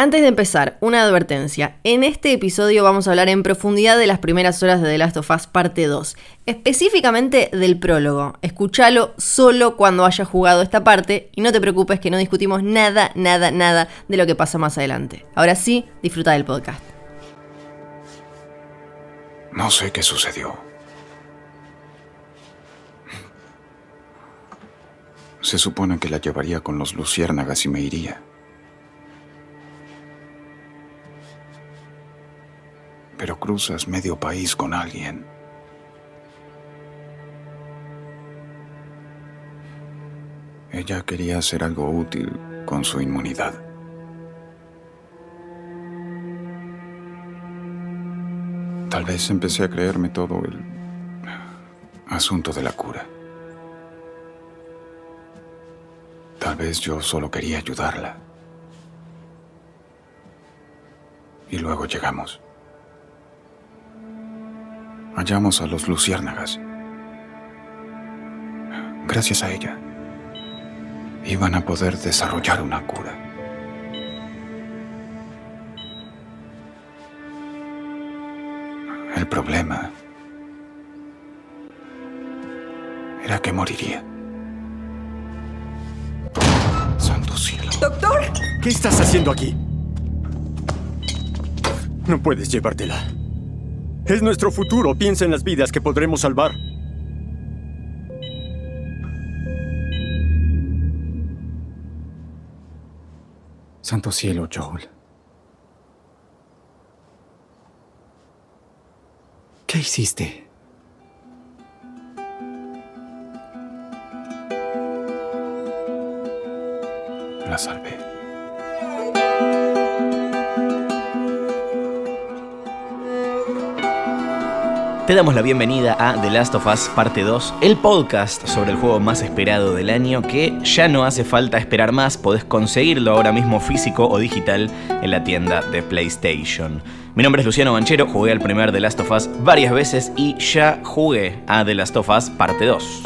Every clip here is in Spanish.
Antes de empezar, una advertencia. En este episodio vamos a hablar en profundidad de las primeras horas de The Last of Us parte 2, específicamente del prólogo. Escúchalo solo cuando hayas jugado esta parte y no te preocupes que no discutimos nada, nada, nada de lo que pasa más adelante. Ahora sí, disfruta del podcast. No sé qué sucedió. Se supone que la llevaría con los luciérnagas y me iría. Pero cruzas medio país con alguien. Ella quería hacer algo útil con su inmunidad. Tal vez empecé a creerme todo el asunto de la cura. Tal vez yo solo quería ayudarla. Y luego llegamos. Hallamos a los luciérnagas. Gracias a ella, iban a poder desarrollar una cura. El problema era que moriría. Santo cielo. ¡Doctor! ¿Qué estás haciendo aquí? No puedes llevártela. Es nuestro futuro. Piensa en las vidas que podremos salvar. Santo cielo, Joel. ¿Qué hiciste? La salvé. Te damos la bienvenida a The Last of Us Parte 2, el podcast sobre el juego más esperado del año que ya no hace falta esperar más, podés conseguirlo ahora mismo físico o digital en la tienda de PlayStation. Mi nombre es Luciano Banchero, jugué al primer The Last of Us varias veces y ya jugué a The Last of Us Parte 2.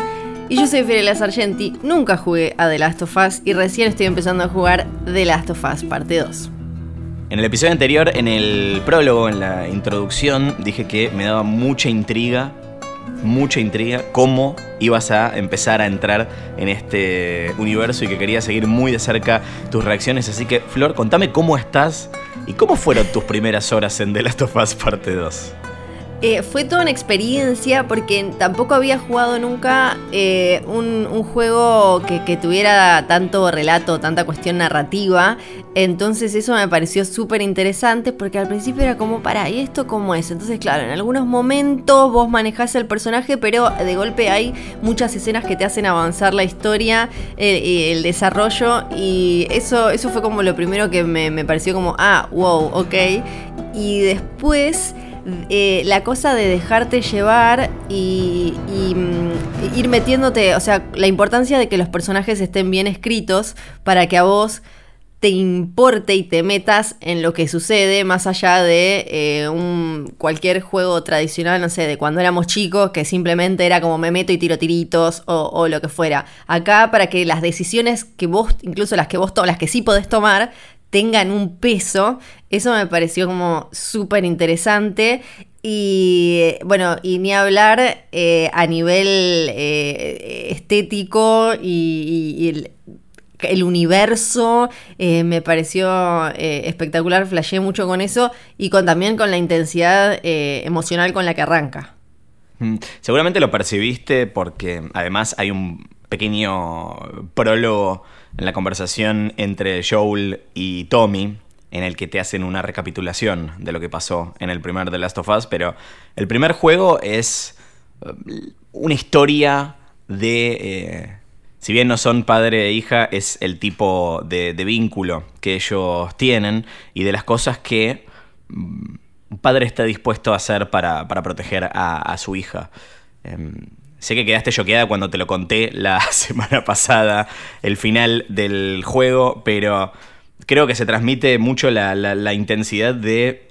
Y yo soy Fiorella Sargenti, nunca jugué a The Last of Us y recién estoy empezando a jugar The Last of Us Parte 2. En el episodio anterior, en el prólogo, en la introducción, dije que me daba mucha intriga, mucha intriga, cómo ibas a empezar a entrar en este universo y que quería seguir muy de cerca tus reacciones. Así que, Flor, contame cómo estás y cómo fueron tus primeras horas en The Last of Us Parte 2. Eh, fue toda una experiencia porque tampoco había jugado nunca eh, un, juego que, tuviera tanto relato, tanta cuestión narrativa. Entonces eso me pareció súper interesante porque al principio era como, para, ¿y esto cómo es? Entonces claro, en algunos momentos vos manejás el personaje, pero de golpe hay muchas escenas que te hacen avanzar la historia, eh, el desarrollo y eso, eso fue como lo primero que me, me pareció como, ah, wow, ok. Y después... Eh, la cosa de dejarte llevar y, mm, ir metiéndote, o sea, la importancia de que los personajes estén bien escritos para que a vos te importe y te metas en lo que sucede más allá de eh, un, cualquier juego tradicional, no sé, de cuando éramos chicos, que simplemente era como me meto y tiro tiritos o, o, lo que fuera. Acá para que las decisiones que vos, incluso las que vos las que sí podés tomar, tengan un peso, eso me pareció como súper interesante. Y bueno, y ni hablar eh, a nivel eh, estético y, el, universo eh, me pareció espectacular, flasheé mucho con eso y con también con la intensidad emocional con la que arranca. Mm, seguramente lo percibiste porque además hay un pequeño prólogo en la conversación entre Joel y Tommy, en el que te hacen una recapitulación de lo que pasó en el primer The Last of Us, pero el primer juego es eh, una historia de... Eh, si bien no son padre e hija, es el tipo de, vínculo que ellos tienen y de las cosas que mm, un padre está dispuesto a hacer para, proteger a, su hija. Em, Sé que quedaste choqueada cuando te lo conté la semana pasada, el final del juego, pero creo que se transmite mucho la, intensidad de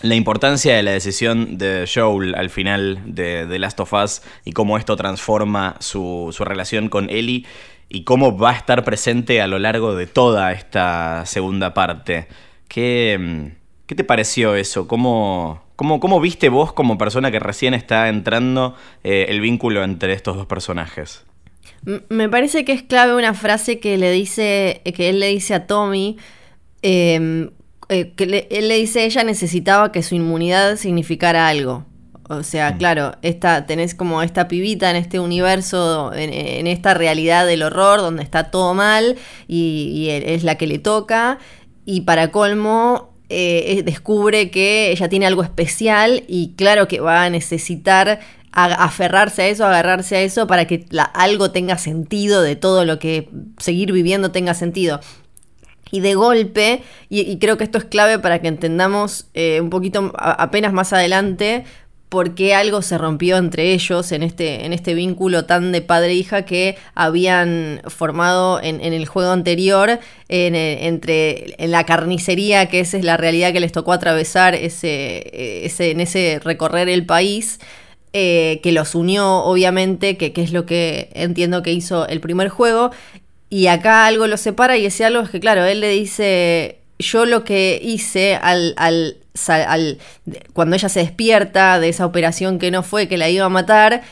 la importancia de la decisión de Joel al final de, The Last of Us y cómo esto transforma su, su, relación con Ellie y cómo va a estar presente a lo largo de toda esta segunda parte ¿Qué, qué te pareció eso? ¿Cómo, cómo, cómo viste vos como persona que recién está entrando eh, el vínculo entre estos dos personajes? Me parece que es clave una frase que le dice, que él le dice a Tommy, em, eh, que él le dice ella necesitaba que su inmunidad significara algo. O sea, mm. claro, esta, tenés como esta pibita en este universo, en, esta realidad del horror, donde está todo mal y, es la que le toca. Y para colmo, eh, descubre que ella tiene algo especial y claro que va a necesitar aferrarse a eso, agarrarse a eso para que algo tenga sentido de todo lo que seguir viviendo tenga sentido. Y de golpe, y, creo que esto es clave para que entendamos eh, un poquito apenas más adelante por qué algo se rompió entre ellos en este, en este vínculo tan de padre e hija que habían formado en, el juego anterior, en, entre, en la carnicería, que esa es la realidad que les tocó atravesar ese, ese, en ese recorrer el país. Eh, que los unió, obviamente, que, es lo que entiendo que hizo el primer juego. Y acá algo los separa y ese algo es que, claro, él le dice, yo lo que hice al, cuando ella se despierta de esa operación que no fue, que la iba a matar,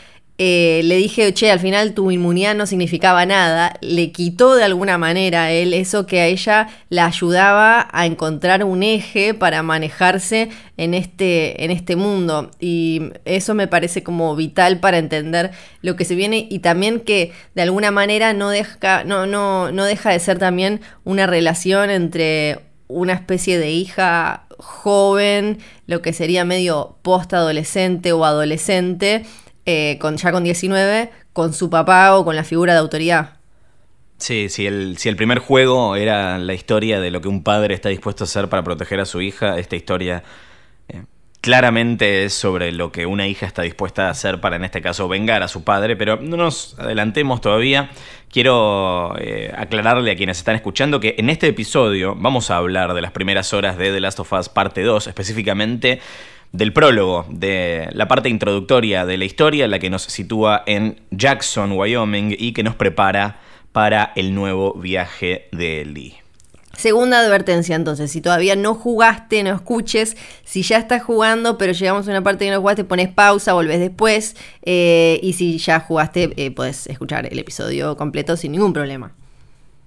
eh, le dije, che, al final tu inmunidad no significaba nada, le quitó de alguna manera a él eso que a ella la ayudaba a encontrar un eje para manejarse en este, en este mundo. Y eso me parece como vital para entender lo que se viene y también que de alguna manera no deja, no, no, no deja de ser también una relación entre una especie de hija joven, lo que sería medio post-adolescente o adolescente, eh, con, ya con 19, con su papá o con la figura de autoridad. Sí, si el, si el primer juego era la historia de lo que un padre está dispuesto a hacer para proteger a su hija, esta historia claramente es sobre lo que una hija está dispuesta a hacer para, en este caso, vengar a su padre, pero no nos adelantemos todavía. Quiero eh, aclararle a quienes están escuchando que en este episodio vamos a hablar de las primeras horas de The Last of Us parte 2, específicamente del prólogo, de la parte introductoria de la historia, la que nos sitúa en Jackson, Wyoming, y que nos prepara para el nuevo viaje de Ellie. Segunda advertencia, entonces, si todavía no jugaste, no escuches. Si ya estás jugando, pero llegamos a una parte que no jugaste, pones pausa, volvés después. Eh, y si ya jugaste, eh, puedes escuchar el episodio completo sin ningún problema.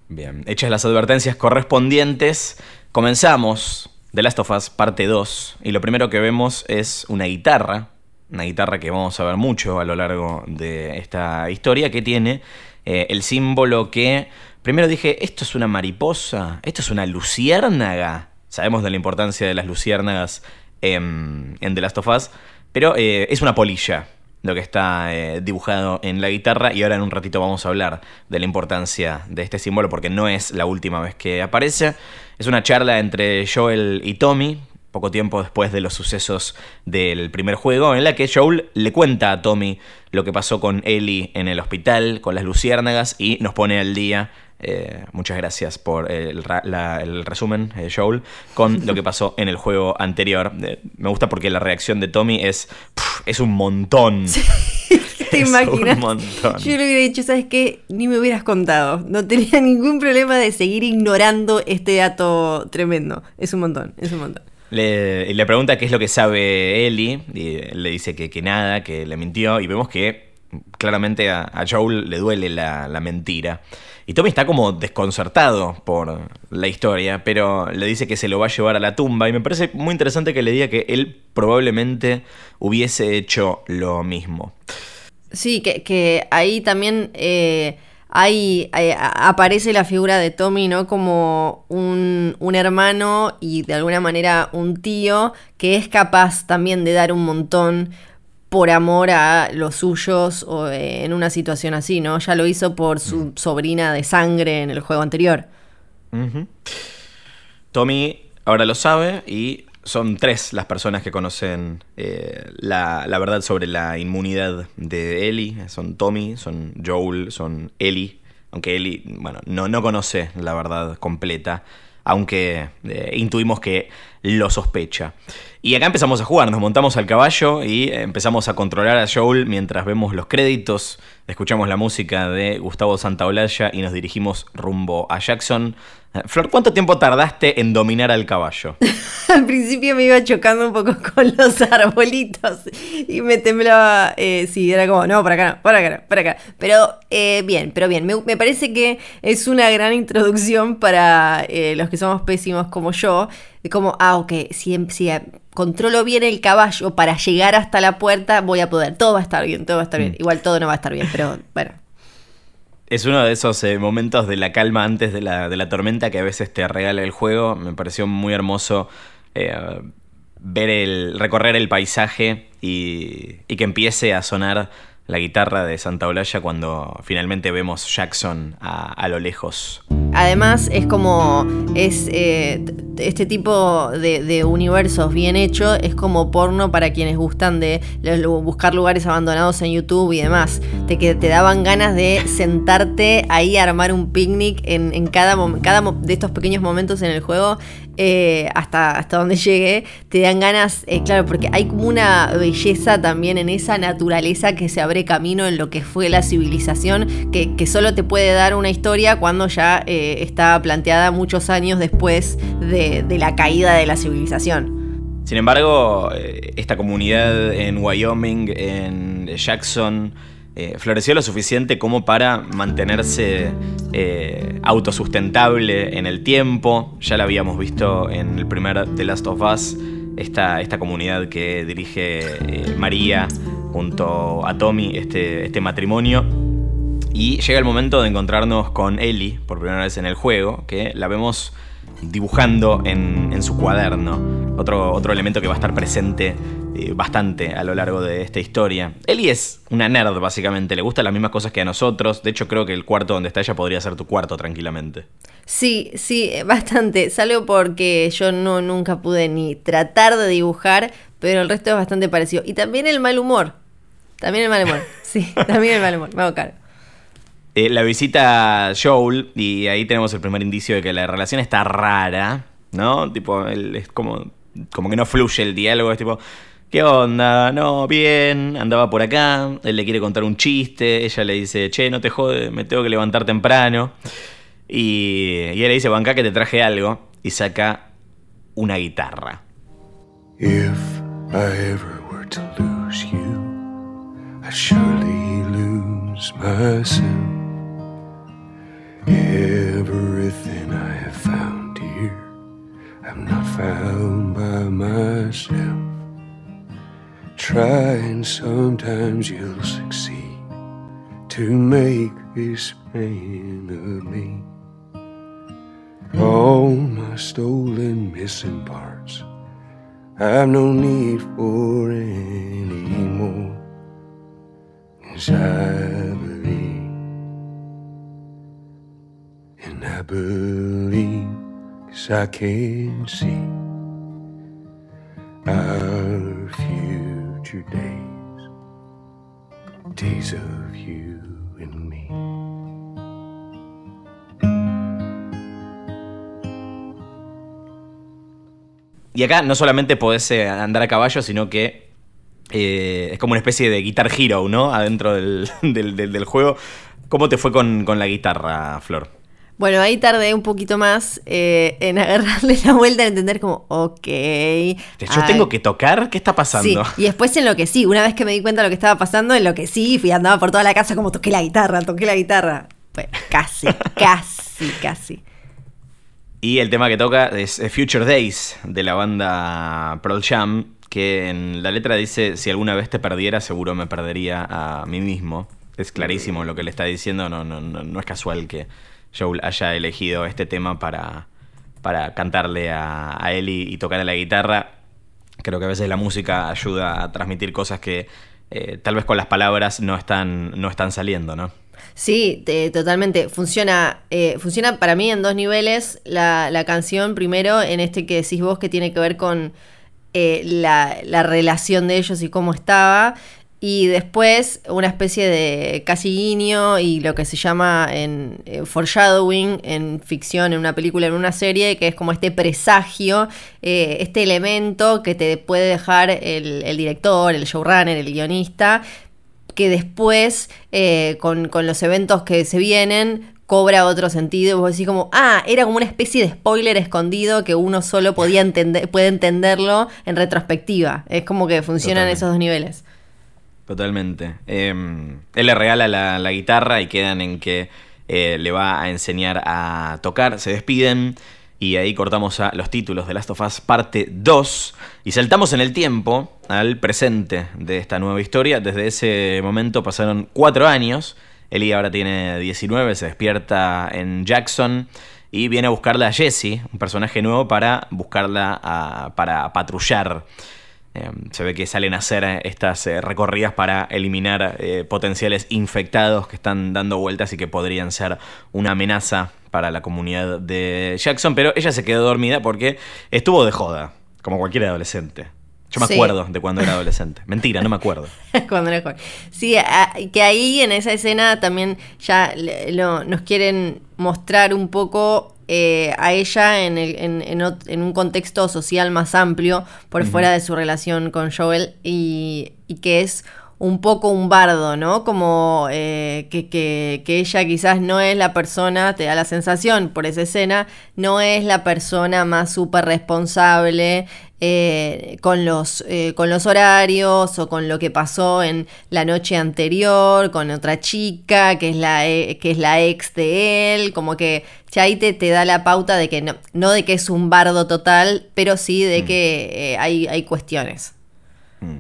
Bien, hechas las advertencias correspondientes, comenzamos The Last of Us parte 2. Y lo primero que vemos es una guitarra. Una guitarra que vamos a ver mucho a lo largo de esta historia, que tiene eh, el símbolo que Primero dije, esto es una mariposa, esto es una luciérnaga. Sabemos de la importancia de las luciérnagas en, The Last of Us, pero eh, es una polilla lo que está eh, dibujado en la guitarra y ahora en un ratito vamos a hablar de la importancia de este símbolo porque no es la última vez que aparece. Es una charla entre Joel y Tommy, poco tiempo después de los sucesos del primer juego, en la que Joel le cuenta a Tommy lo que pasó con Ellie en el hospital, con las luciérnagas, y nos pone al día eh, muchas gracias por el, resumen, eh, Joel, con lo que pasó en el juego anterior. me gusta porque la reacción de Tommy es, es un montón. ¿Te imaginas? Un montón. Yo le hubiera dicho, ¿sabes qué? Ni me hubieras contado. No tenía ningún problema de seguir ignorando este dato tremendo. Es un montón, es un montón. Le, le pregunta qué es lo que sabe Ellie, y le dice que, nada, que le mintió, y vemos que claramente a, Joel le duele la, la mentira. Y Tommy está como desconcertado por la historia, pero le dice que se lo va a llevar a la tumba. Y me parece muy interesante que le diga que él probablemente hubiese hecho lo mismo. Sí, que, ahí también eh, hay, eh, aparece la figura de Tommy, ¿no? Como un, un, hermano y de alguna manera un tío que es capaz también de dar un montón por amor a los suyos o en una situación así, ¿no? Ya lo hizo por su mm. sobrina de sangre en el juego anterior. Tommy ahora lo sabe y son tres las personas que conocen eh, la, verdad sobre la inmunidad de Ellie. Son Tommy, son Joel, son Ellie. Aunque Ellie, bueno, no, no conoce la verdad completa. aunque eh, intuimos que lo sospecha. Y acá empezamos a jugar, nos montamos al caballo y empezamos a controlar a Joel mientras vemos los créditos, escuchamos la música de Gustavo Santaolalla y nos dirigimos rumbo a Jackson. Eh, Flor, ¿cuánto tiempo tardaste en dominar al caballo? Al principio me iba chocando un poco con los arbolitos y me temblaba. Eh, sí, era como, no, para acá, no, para acá, para acá. Pero eh, bien, pero bien. Me, me parece que es una gran introducción para eh, los que somos pésimos como yo. De como, ah, ok, si, si controlo bien el caballo para llegar hasta la puerta, voy a poder. Todo va a estar bien, todo va a estar bien. Igual todo no va a estar bien, pero bueno. Es uno de esos eh, momentos de la calma antes de la, de la tormenta que a veces te regala el juego. Me pareció muy hermoso eh, ver el. recorrer el paisaje y, y que empiece a sonar la guitarra de Santa Olalla cuando finalmente vemos Jackson a, a lo lejos. Además, es como. Es. eh, este tipo de, universos bien hechos es como porno para quienes gustan de buscar lugares abandonados en YouTube y demás. Te, que te daban ganas de sentarte ahí a armar un picnic en, en cada, cada de estos pequeños momentos en el juego. Eh, hasta, hasta donde llegue, te dan ganas, eh, claro, porque hay como una belleza también en esa naturaleza que se abre camino en lo que fue la civilización, que, que solo te puede dar una historia cuando ya eh, está planteada muchos años después de, la caída de la civilización. Sin embargo, eh, esta comunidad en Wyoming, en Jackson, eh, floreció lo suficiente como para mantenerse eh, autosustentable en el tiempo. Ya la habíamos visto en el primer The Last of Us, esta, esta comunidad que dirige eh, María junto a Tommy, este, este matrimonio. Y llega el momento de encontrarnos con Ellie por primera vez en el juego, que la vemos dibujando en, en su cuaderno. Otro, otro elemento que va a estar presente eh, bastante a lo largo de esta historia. Ellie es una nerd, básicamente. Le gustan las mismas cosas que a nosotros. De hecho, creo que el cuarto donde está ella podría ser tu cuarto tranquilamente. Sí, sí, eh, bastante. Salvo porque yo no nunca pude ni tratar de dibujar, pero el resto es bastante parecido. Y también el mal humor. También el mal humor. Sí, también el mal humor. Me hago cargo. Eh, la visita a Joel y ahí tenemos el primer indicio de que la relación está rara, ¿no? Tipo, él es como, como que no fluye el diálogo, es tipo, ¿qué onda? No, bien, andaba por acá, él le quiere contar un chiste, ella le dice, che, no te jode, me tengo que levantar temprano. Y, y él le dice, banca que te traje algo, y saca una guitarra. If I ever were to lose you, I'd surely lose myself. Everything I have found here, I'm not found by myself. Try and sometimes you'll succeed to make this man of me. All my stolen missing parts. I've no need for any more. Cause I believe, and I believe, cause I can see our future days, days of you and me. Y acá no solamente podés eh, andar a caballo, sino que eh, es como una especie de Guitar Hero, ¿no? Adentro del, juego. ¿Cómo te fue con la guitarra, Flor? Bueno, ahí tardé un poquito más eh, en agarrarle la vuelta, en entender como, ok. ¿Yo ay, tengo que tocar? ¿Qué está Sí, pasando? y después en lo que sí, una vez que me di cuenta de lo que estaba pasando, en lo que sí, fui andaba por toda la casa como toqué la guitarra, toqué la guitarra. Bueno, casi, casi, casi. Y el tema que toca es eh, Future Days de la banda Pearl Jam, que en la letra dice, si alguna vez te perdiera, seguro me perdería a mí mismo. Es clarísimo lo que le está diciendo, no, no, no, no es casual que Joel haya elegido este tema para, para cantarle a, a Ellie y tocar la guitarra. Creo que a veces la música ayuda a transmitir cosas que eh, tal vez con las palabras no están, no están saliendo, ¿no? Sí, te- totalmente. Funciona, eh, funciona para mí en dos niveles. La, la canción, primero, en este que decís vos, que tiene que ver con eh, la, la relación de ellos y cómo estaba. Y después una especie de casi guiño y lo que se llama en eh, foreshadowing en ficción, en una película, en una serie, que es como este presagio, eh, este elemento que te puede dejar el, el director, el showrunner, el guionista, que después, eh, con, con los eventos que se vienen, cobra otro sentido y vos decís como, ah, era como una especie de spoiler escondido que uno solo podía entender, puede entenderlo en retrospectiva. Es como que funcionan Totalmente. esos dos niveles. Totalmente. Eh, él le regala la, guitarra y quedan en que eh, le va a enseñar a tocar. Se despiden y ahí cortamos a los títulos de Last of Us parte 2 y saltamos en el tiempo al presente de esta nueva historia. Desde ese momento pasaron cuatro años. Ellie ahora tiene 19, se despierta en Jackson y viene a buscarla a Jessie, un personaje nuevo, para buscarla a- para patrullar. Eh, se ve que salen a hacer eh, estas eh, recorridas para eliminar eh, potenciales infectados que están dando vueltas y que podrían ser una amenaza para la comunidad de Jackson, pero ella se quedó dormida porque estuvo de joda, como cualquier adolescente. Yo me Sí. acuerdo de cuando era adolescente. Mentira, no me acuerdo. Cuando era joven. Sí, a- que ahí en esa escena también ya le- lo- nos quieren mostrar un poco eh, a ella en, el- en- en ot- en un contexto social más amplio, por fuera de su relación con Joel, y, y que es un poco un bardo, ¿no? Como eh, que, que- que ella quizás no es la persona, te da la sensación por esa escena, no es la persona más súper responsable eh, con, los, eh, con los horarios o con lo que pasó en la noche anterior, con otra chica que es la, e- que es la ex de él, como que ya ahí te, te da la pauta de que no, no de que es un bardo total, pero sí de que eh, hay, hay cuestiones. Mm.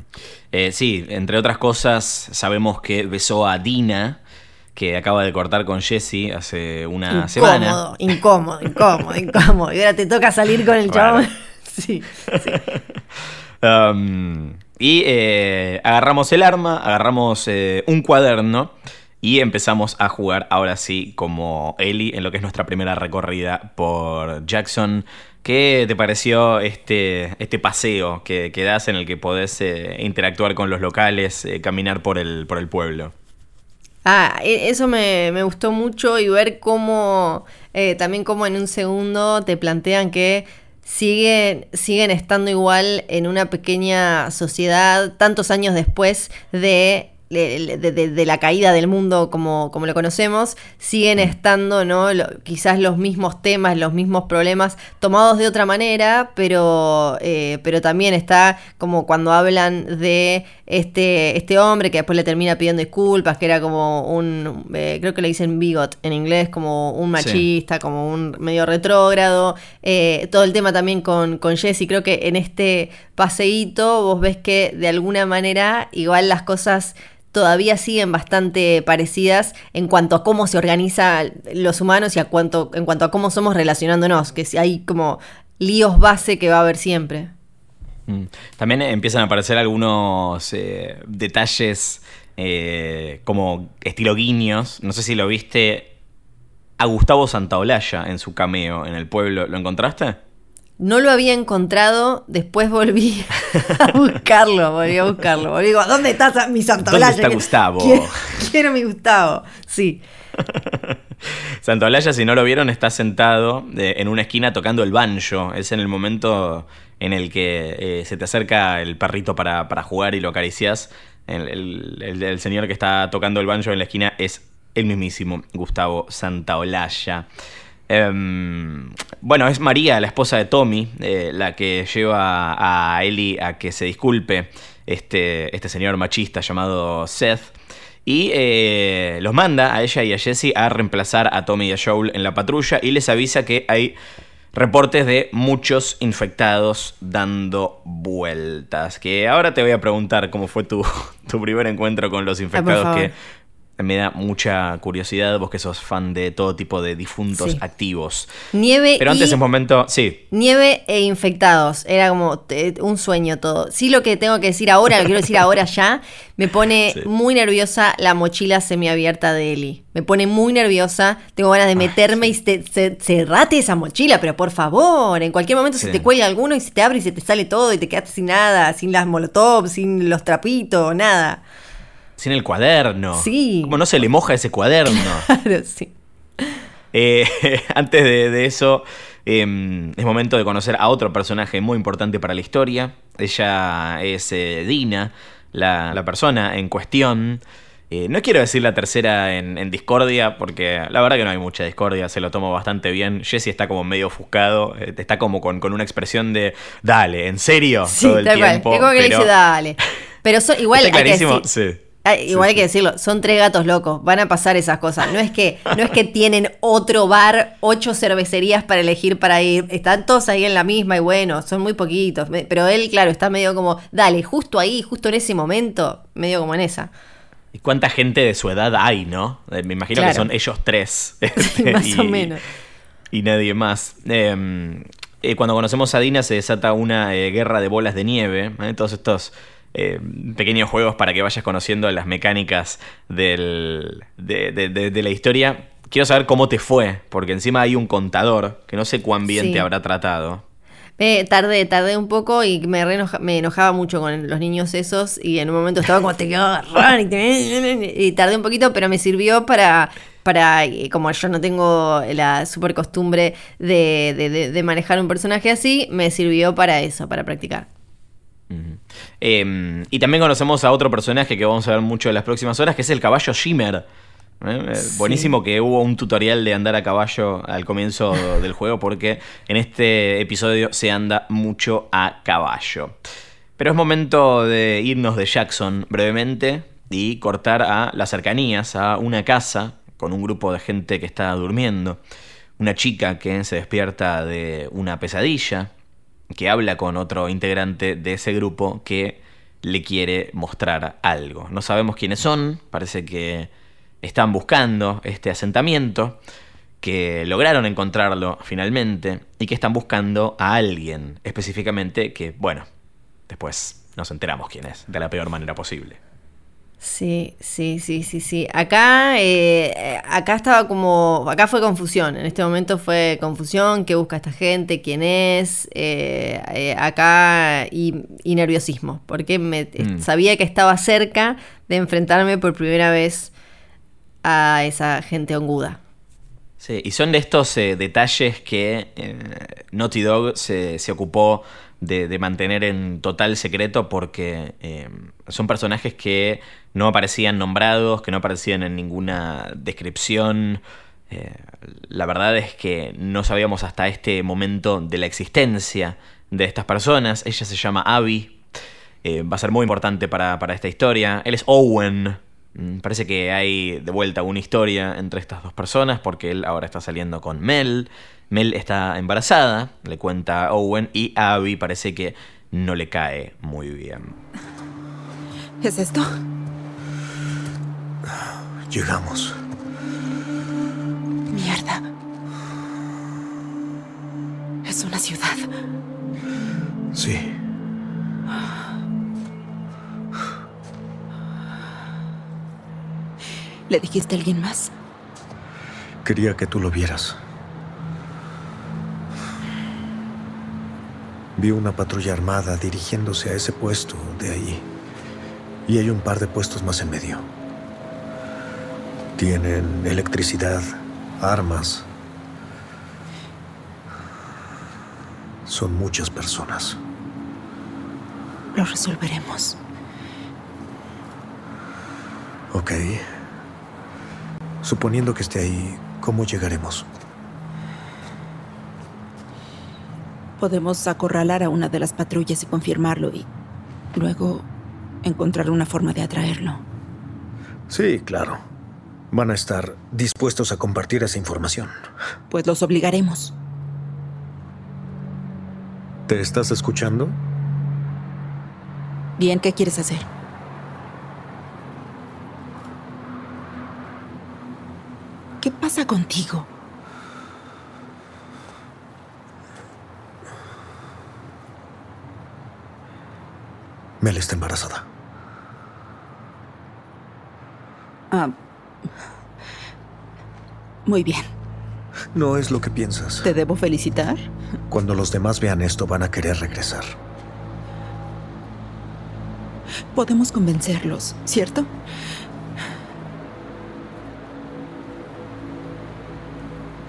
Eh, sí, entre otras cosas, sabemos que besó a Dina, que acaba de cortar con Jesse hace una semana. Incómodo, incómodo, incómodo, incómodo. Y ahora te toca salir con el chabón. Sí, sí. Um, y eh, agarramos el arma, agarramos eh, un cuaderno y empezamos a jugar ahora sí como Ellie en lo que es nuestra primera recorrida por Jackson. ¿Qué te pareció este, este paseo que, que das en el que podés eh, interactuar con los locales, caminar por el, por el pueblo? Ah, e- eso me, me gustó mucho y ver cómo, eh, también como en un segundo te plantean que siguen, siguen estando igual en una pequeña sociedad tantos años después de, de, de- de la caída del mundo como, como lo conocemos, siguen estando, ¿no? Lo- quizás los mismos temas, los mismos problemas, tomados de otra manera, pero, eh, pero también está como cuando hablan de este, este hombre que después le termina pidiendo disculpas, que era como un, eh, creo que le dicen bigot en inglés, como un machista, como un medio retrógrado. Eh, todo el tema también con, con Jesse, creo que en este paseíto vos ves que de alguna manera igual las cosas todavía siguen bastante parecidas en cuanto a cómo se organizan los humanos y a cuanto, en cuanto a cómo somos relacionándonos, que si hay como líos base que va a haber siempre. Mm. También empiezan a aparecer algunos eh, detalles eh, como estilo guiños. No sé si lo viste a Gustavo Santaolalla en su cameo en el pueblo. ¿Lo encontraste? No lo había encontrado, después volví a buscarlo, volví a buscarlo. Volví, digo, ¿dónde está mi Santa ¿Dónde está Gustavo? Quiero, quiero mi Gustavo, sí. Santaolalla, si no lo vieron, está sentado eh, en una esquina tocando el banjo. Es en el momento en el que eh, se te acerca el perrito para, para jugar y lo acaricias. El, el- señor que está tocando el banjo en la esquina es el mismísimo Gustavo Santaolalla. Em, bueno, es María, la esposa de Tommy, eh, la que lleva a Ellie a que se disculpe este, este señor machista llamado Seth. Y eh, los manda a ella y a Jesse a reemplazar a Tommy y a Joel en la patrulla y les avisa que hay reportes de muchos infectados dando vueltas. Que ahora te voy a preguntar cómo fue tu, tu primer encuentro con los infectados, que me da mucha curiosidad, vos que sos fan de todo tipo de difuntos Sí. activos. Nieve Pero antes y- en momento, sí, Nieve e infectados, era como un sueño todo. Sí, lo que tengo que decir ahora, lo quiero decir ahora ya, me pone Sí. muy nerviosa la mochila semiabierta de Eli. Me pone muy nerviosa, tengo ganas de meterme y te- se- cerrate esa mochila, pero por favor, en cualquier momento se te cuelga alguno y se te abre y se te sale todo y te quedaste sin nada, sin las molotov, sin los trapitos, nada. Sin el cuaderno. Sí. ¿Cómo no se le moja ese cuaderno? Claro, sí. Eh, antes de, de eso, eh, es momento de conocer a otro personaje muy importante para la historia. Ella es eh, Dina, la, la persona en cuestión. Eh, no quiero decir la tercera en, en discordia, porque la verdad que no hay mucha discordia, se lo tomo bastante bien. Jesse está como medio ofuscado, está como con, con una expresión de, dale, ¿en serio? Sí, Todo el tal cual. tiempo. Es como que le pero- dice, dale. Pero igual Está hay que decir- sí. Ah, igual hay que decirlo, son tres gatos locos, van a pasar esas cosas. No es que, no es que tienen otro bar, ocho cervecerías para elegir para ir. Están todos ahí en la misma y bueno, son muy poquitos. Pero él, claro, está medio como, dale, justo ahí, justo en ese momento, medio como en esa. ¿Y cuánta gente de su edad hay, no? Eh, Me imagino que son ellos tres. Sí, más Y- o menos. Y nadie más. Eh, eh, cuando conocemos a Dina se desata una eh, guerra de bolas de nieve. Todos estos eh, pequeños juegos para que vayas conociendo las mecánicas del- de, de- de- de la historia. Quiero saber cómo te fue, porque encima hay un contador que no sé cuán bien Sí. te habrá tratado. Eh, tardé, tardé un poco y me, re enoja- me enojaba mucho con los niños esos y en un momento estaba como te quiero agarrar y, te- y tardé un poquito, pero me sirvió para, para eh, como yo no tengo la super costumbre de, de- de- de manejar un personaje así, me sirvió para eso, para practicar. Eh, y también conocemos a otro personaje que vamos a ver mucho en las próximas horas, que es el caballo Shimmer. ¿eh? Eh, Sí. Buenísimo que hubo un tutorial de andar a caballo al comienzo del juego, porque en este episodio se anda mucho a caballo. Pero es momento de irnos de Jackson brevemente y cortar a las cercanías, a una casa con un grupo de gente que está durmiendo. Una chica que se despierta de una pesadilla, que habla con otro integrante de ese grupo que le quiere mostrar algo. No sabemos quiénes son, parece que están buscando este asentamiento, que lograron encontrarlo finalmente y que están buscando a alguien específicamente que, bueno, después nos enteramos quién es, de la peor manera posible. Sí, sí, sí, sí, sí. Acá, eh, eh, acá estaba como, acá fue confusión. En este momento fue confusión. ¿Qué busca esta gente? ¿Quién es? Eh, eh, acá y, y nerviosismo, porque me Mm. sabía que estaba cerca de enfrentarme por primera vez a esa gente onguda. Sí, y son de estos detalles que Naughty Dog se, se ocupó de, de mantener en total secreto porque son personajes que no aparecían nombrados, que no aparecían en ninguna descripción. Eh, la verdad es que no sabíamos hasta este momento de la existencia de estas personas. Ella se llama Abby. Eh, va a ser muy importante para, para esta historia. Él es Owen. Mm, Parece que hay de vuelta una historia entre estas dos personas porque él ahora está saliendo con Mel. Mel está embarazada, le cuenta a Owen, y a Abby parece que no le cae muy bien. ¿Es esto? Llegamos. Mierda. Es una ciudad. Sí. ¿Le dijiste a alguien más? Quería que tú lo vieras. Vi una patrulla armada dirigiéndose a ese puesto de ahí. Y hay un par de puestos más en medio. Tienen electricidad, armas. Son muchas personas. Lo resolveremos. Ok. Suponiendo que esté ahí, ¿cómo llegaremos? Podemos acorralar a una de las patrullas y confirmarlo y luego encontrar una forma de atraerlo. Sí, claro. Van a estar dispuestos a compartir esa información. Pues los obligaremos. ¿Te estás escuchando? Bien, ¿qué quieres hacer? ¿Qué pasa contigo? Mel está embarazada. Ah. Muy bien. No es lo que piensas. ¿Te debo felicitar? Cuando los demás vean esto van a querer regresar. Podemos convencerlos, ¿cierto?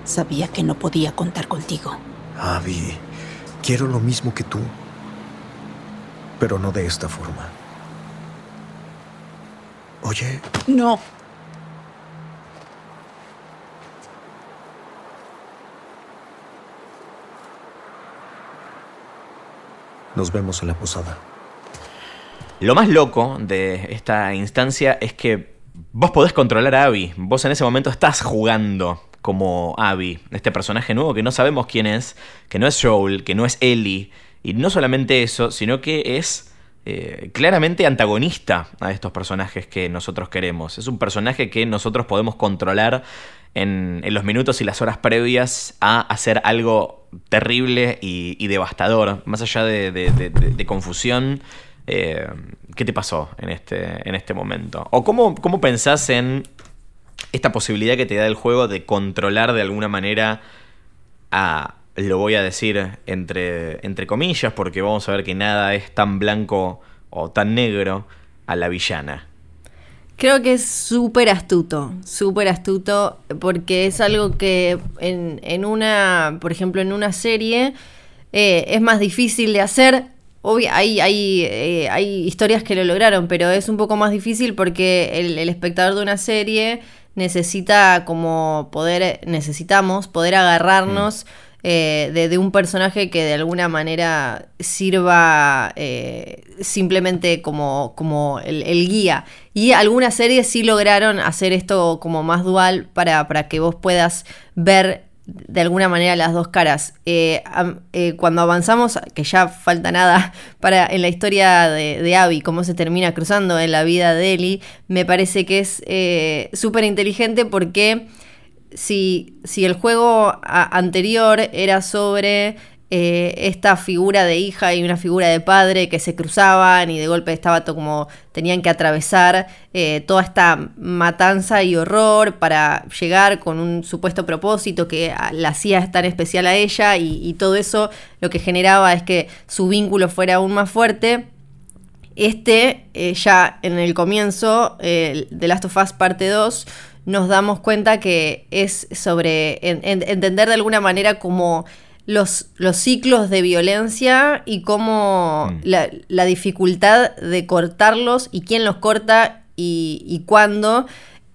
Sabía que no podía contar contigo. Abby, quiero lo mismo que tú, pero no de esta forma. Oye, No. Nos vemos en la posada. Lo más loco de esta instancia es que vos podés controlar a Abby. Vos en ese momento estás jugando como Abby, este personaje nuevo que no sabemos quién es, que no es Joel, que no es Ellie. Y no solamente eso, sino que es eh, claramente antagonista a estos personajes que nosotros queremos. Es un personaje que nosotros podemos controlar en, los minutos y las horas previas a hacer algo terrible y, devastador. Más allá de, confusión, eh, ¿qué te pasó en este, en este momento? ¿O cómo, cómo pensás en esta posibilidad que te da el juego de controlar de alguna manera a, lo voy a decir entre, entre comillas, porque vamos a ver que nada es tan blanco o tan negro, a la villana? Creo que es súper astuto, súper astuto, porque es algo que en, en una, por ejemplo, en una serie eh, es más difícil de hacer. Obvio, hay, hay, eh, hay historias que lo lograron, pero es un poco más difícil porque el, el espectador de una serie necesita como poder, necesitamos poder agarrarnos eh, de, un personaje que de alguna manera sirva eh, simplemente como, como el, guía. Y algunas series sí lograron hacer esto como más dual para, para que vos puedas ver de alguna manera las dos caras. Eh, cuando avanzamos, que ya falta nada para en la historia de, de Abby, cómo se termina cruzando en la vida de Ellie, me parece que es eh, súper inteligente porque si, si el juego anterior era sobre eh, esta figura de hija y una figura de padre que se cruzaban y de golpe estaba todo como tenían que atravesar eh, toda esta matanza y horror para llegar con un supuesto propósito que la hacía tan especial a ella y, todo eso lo que generaba es que su vínculo fuera aún más fuerte. Este, eh, ya en el comienzo de Last of Us parte 2, nos damos cuenta que es sobre en- en- entender de alguna manera como los, los ciclos de violencia y cómo Mm. la, la dificultad de cortarlos y quién los corta y, y cuándo,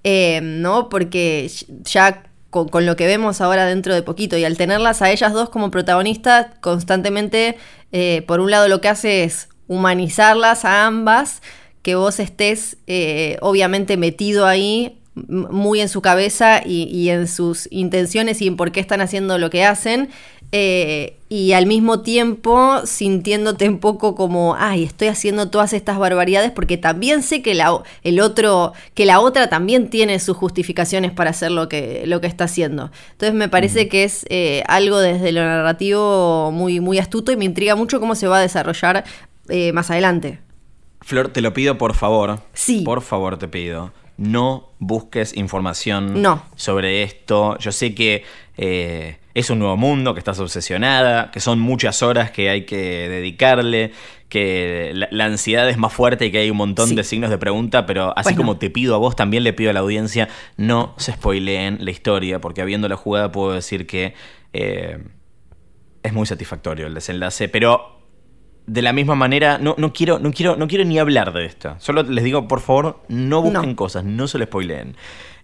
eh, ¿no? Porque ya con, con lo que vemos ahora dentro de poquito y al tenerlas a ellas dos como protagonistas, constantemente, eh, por un lado lo que hace es humanizarlas a ambas, que vos estés eh, obviamente metido ahí muy en su cabeza y, y en sus intenciones y en por qué están haciendo lo que hacen. eh, y al mismo tiempo sintiéndote un poco como, ay, estoy haciendo todas estas barbaridades porque también sé que la, el otro, que la otra también tiene sus justificaciones para hacer lo que, lo que está haciendo. Entonces me parece que es eh, algo desde lo narrativo muy, muy astuto y me intriga mucho cómo se va a desarrollar eh, más adelante. Flor, te lo pido por favor. Sí. Por favor, te pido. No busques información No. sobre esto. Yo sé que eh, es un nuevo mundo, que estás obsesionada, que son muchas horas que hay que dedicarle, que la, la ansiedad es más fuerte y que hay un montón Sí. de signos de pregunta, pero así Pues no. como te pido a vos, también le pido a la audiencia, no se spoileen la historia, porque habiendo la jugada puedo decir que eh, es muy satisfactorio el desenlace, pero de la misma manera, no, no, quiero, no, quiero, no quiero ni hablar de esto. Solo les digo, por favor, no busquen No. cosas, no se lo spoileen.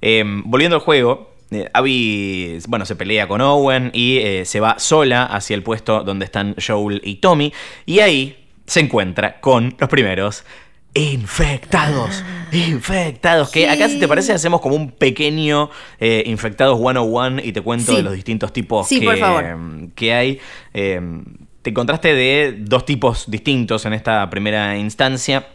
Eh, volviendo al juego, eh, Abby bueno, se pelea con Owen y eh, se va sola hacia el puesto donde están Joel y Tommy. Y ahí se encuentra con los primeros infectados. Infectados. Que acá, si te parece, hacemos como un pequeño eh, infectados 101 y te cuento Sí. de los distintos tipos Sí, que, favor. que hay. Eh, te encontraste de dos tipos distintos en esta primera instancia.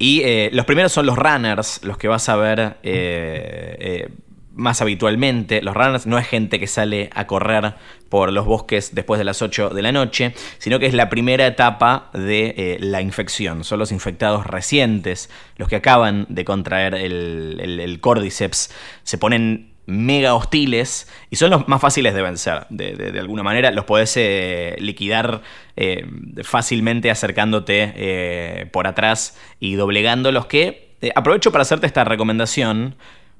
Y eh, los primeros son los runners, los que vas a ver eh, eh, más habitualmente. Los runners no es gente que sale a correr por los bosques después de las 8 de la noche, sino que es la primera etapa de la infección. Son los infectados recientes, los que acaban de contraer el, el- el. Se ponen mega hostiles y son los más fáciles de vencer. De, alguna manera los podés eh, liquidar eh, fácilmente acercándote eh, por atrás y doblegando los que... aprovecho para hacerte esta recomendación.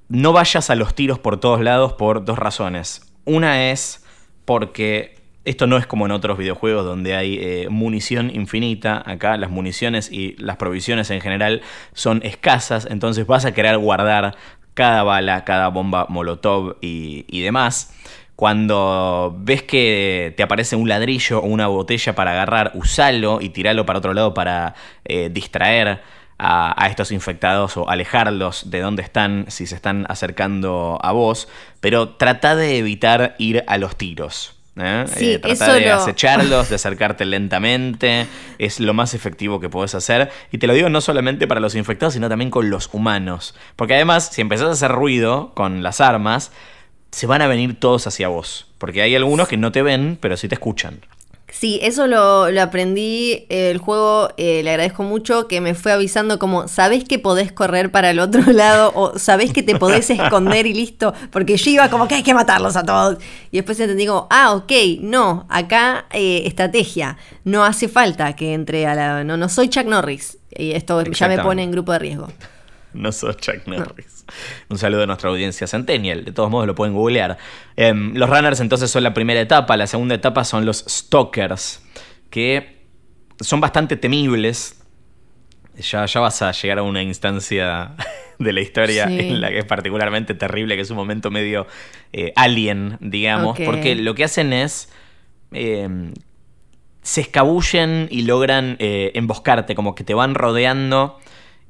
No vayas a los tiros por todos lados por dos razones. Una es porque esto no es como en otros videojuegos donde hay munición infinita. Acá las municiones y las provisiones en general son escasas. Entonces vas a querer guardar cada bala, cada bomba molotov y, demás. Cuando ves que te aparece un ladrillo o una botella para agarrar, usalo y tiralo para otro lado para eh, distraer a, estos infectados o alejarlos de donde están si se están acercando a vos. Pero trata de evitar ir a los tiros. ¿Eh? Sí, eh, trata de acecharlos, de acercarte lentamente. Es lo más efectivo que puedes hacer. Y te lo digo no solamente para los infectados, sino también con los humanos. Porque además, si empezás a hacer ruido con las armas, se van a venir todos hacia vos. Porque hay algunos que no te ven, pero sí te escuchan. Sí, eso lo, aprendí. El juego eh, le agradezco mucho que me fue avisando como, ¿sabés que podés correr para el otro lado? O ¿sabés que te podés esconder y listo? Porque yo iba como que hay que matarlos a todos. Y después entendí como, ah, ok, no, acá eh, estrategia. No hace falta que entre a la... No, no soy Chuck Norris. Y esto ya me pone en grupo de riesgo. no sos Chuck Norris. Un saludo a nuestra audiencia Centennial. De todos modos lo pueden googlear. Em, los runners entonces son la primera etapa. La segunda etapa son los stalkers. Que son bastante temibles. Ya, ya vas a llegar a una instancia de la historia en la que es particularmente terrible, que es un momento medio eh, alien, digamos. Porque lo que hacen es. Em, se escabullen y logran eh, emboscarte, como que te van rodeando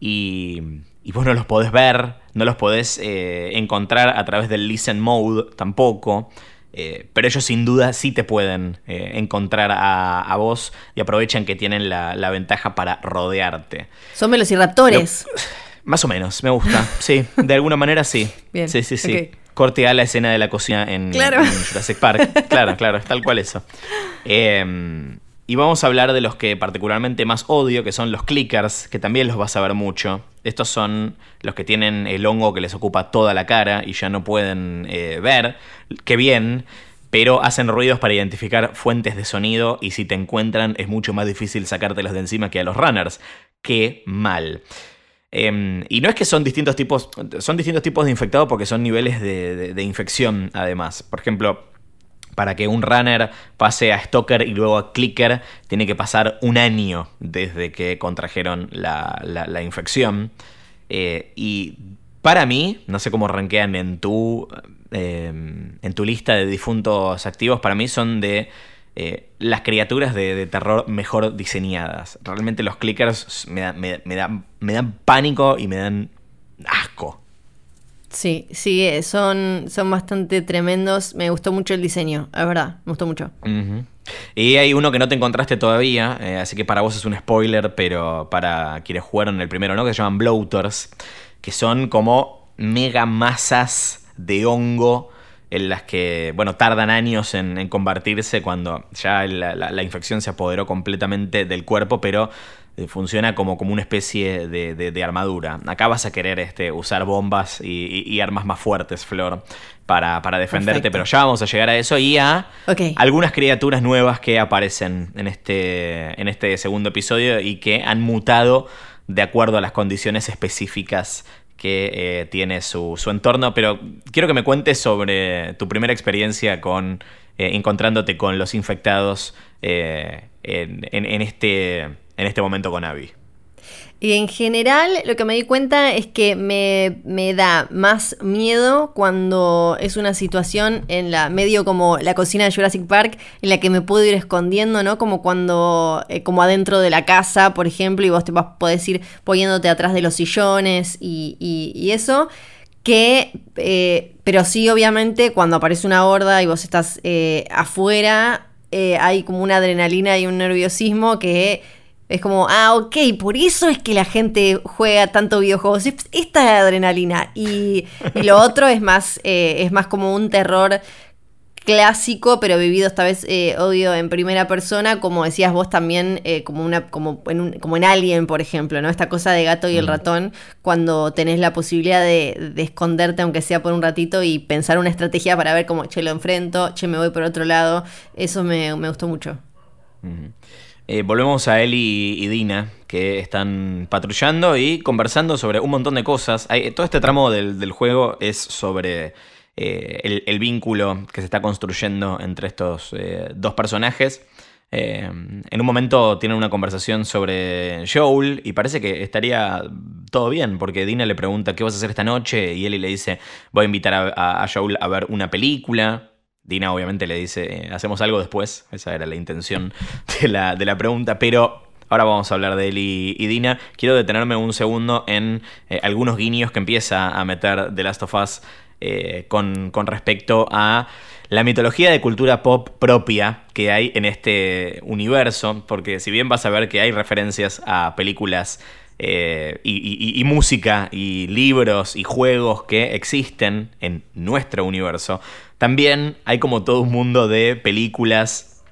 y y vos no los podés ver, no los podés eh, encontrar a través del listen mode tampoco. Eh, pero ellos sin duda sí te pueden eh, encontrar a, vos y aprovechan que tienen la, ventaja para rodearte. Son velociraptores. más o menos, me gusta. Sí, de alguna manera sí. Bien. Sí, sí, sí. Corte a la escena de la cocina en, en Jurassic Park. claro, claro, es tal cual eso. Eh, y vamos a hablar de los que particularmente más odio, que son los clickers, que también los vas a ver mucho. Estos son los que tienen el hongo que les ocupa toda la cara y ya no pueden eh, ver. Qué bien, pero hacen ruidos para identificar fuentes de sonido y si te encuentran es mucho más difícil sacártelos de encima que a los runners. Qué mal. Em, y no es que son distintos tipos, son distintos tipos de infectados porque son niveles de infección además. Por ejemplo, para que un runner pase a Stalker y luego a Clicker, tiene que pasar un año desde que contrajeron la, infección. Eh, y para mí, no sé cómo rankean en tu, em, en tu lista de difuntos activos, para mí son de eh, las criaturas de, terror mejor diseñadas. Realmente los clickers me, me dan pánico y me dan asco. Sí, sí, eh, son, son bastante tremendos. Me gustó mucho el diseño, es verdad, me gustó mucho. Y hay uno que no te encontraste todavía, eh, así que para vos es un spoiler, pero para quienes jugaron el primero, ¿no? Que se llaman bloaters, que son como mega masas de hongo en las que, bueno, tardan años en, convertirse cuando ya la, infección se apoderó completamente del cuerpo, pero funciona como, como una especie de, armadura. Acá vas a querer este, usar bombas y, armas más fuertes, Flor, para, defenderte, pero ya vamos a llegar a eso y a algunas criaturas nuevas que aparecen en este, en este segundo episodio y que han mutado de acuerdo a las condiciones específicas que eh, tiene su, entorno, pero quiero que me cuentes sobre tu primera experiencia con eh, encontrándote con los infectados en, este en este momento con Abby. Y en general lo que me di cuenta es que me, da más miedo cuando es una situación en la medio como la cocina de Jurassic Park en la que me puedo ir escondiendo, ¿no? Como cuando, eh, como adentro de la casa, por ejemplo, y vos te vas, podés ir poniéndote atrás de los sillones y, eso. Que, eh, pero sí, obviamente, cuando aparece una horda y vos estás eh, afuera, hay como una adrenalina y un nerviosismo que es como, ah, ok, por eso es que la gente juega tanto videojuegos. Esta adrenalina. Y, lo otro es más, eh, es más como un terror clásico, pero vivido esta vez, eh, odio, en primera persona, como decías vos también, eh, como, una, como, en un, como en Alien, por ejemplo, ¿no? Esta cosa de gato y el ratón, cuando tenés la posibilidad de, esconderte, aunque sea por un ratito, y pensar una estrategia para ver cómo, che, lo enfrento, che, me voy por otro lado, eso me, gustó mucho. Eh, volvemos a Eli y Dina, que están patrullando y conversando sobre un montón de cosas. todo este tramo del juego es sobre eh, el, vínculo que se está construyendo entre estos eh, dos personajes. En un momento tienen una conversación sobre Joel y parece que estaría todo bien, porque Dina le pregunta qué vas a hacer esta noche y Ellie le dice voy a invitar a, Joel a ver una película. Dina obviamente le dice hacemos algo después, esa era la intención de la, de la pregunta, pero Ahora vamos a hablar de Ellie y Dina. Quiero detenerme un segundo en algunos guiños que empieza a meter The Last of Us eh, con, respecto a la mitología de cultura pop propia que hay en este universo, porque si bien vas a ver que hay referencias a películas eh, y, música y libros y juegos que existen en nuestro universo, también hay como todo un mundo de películas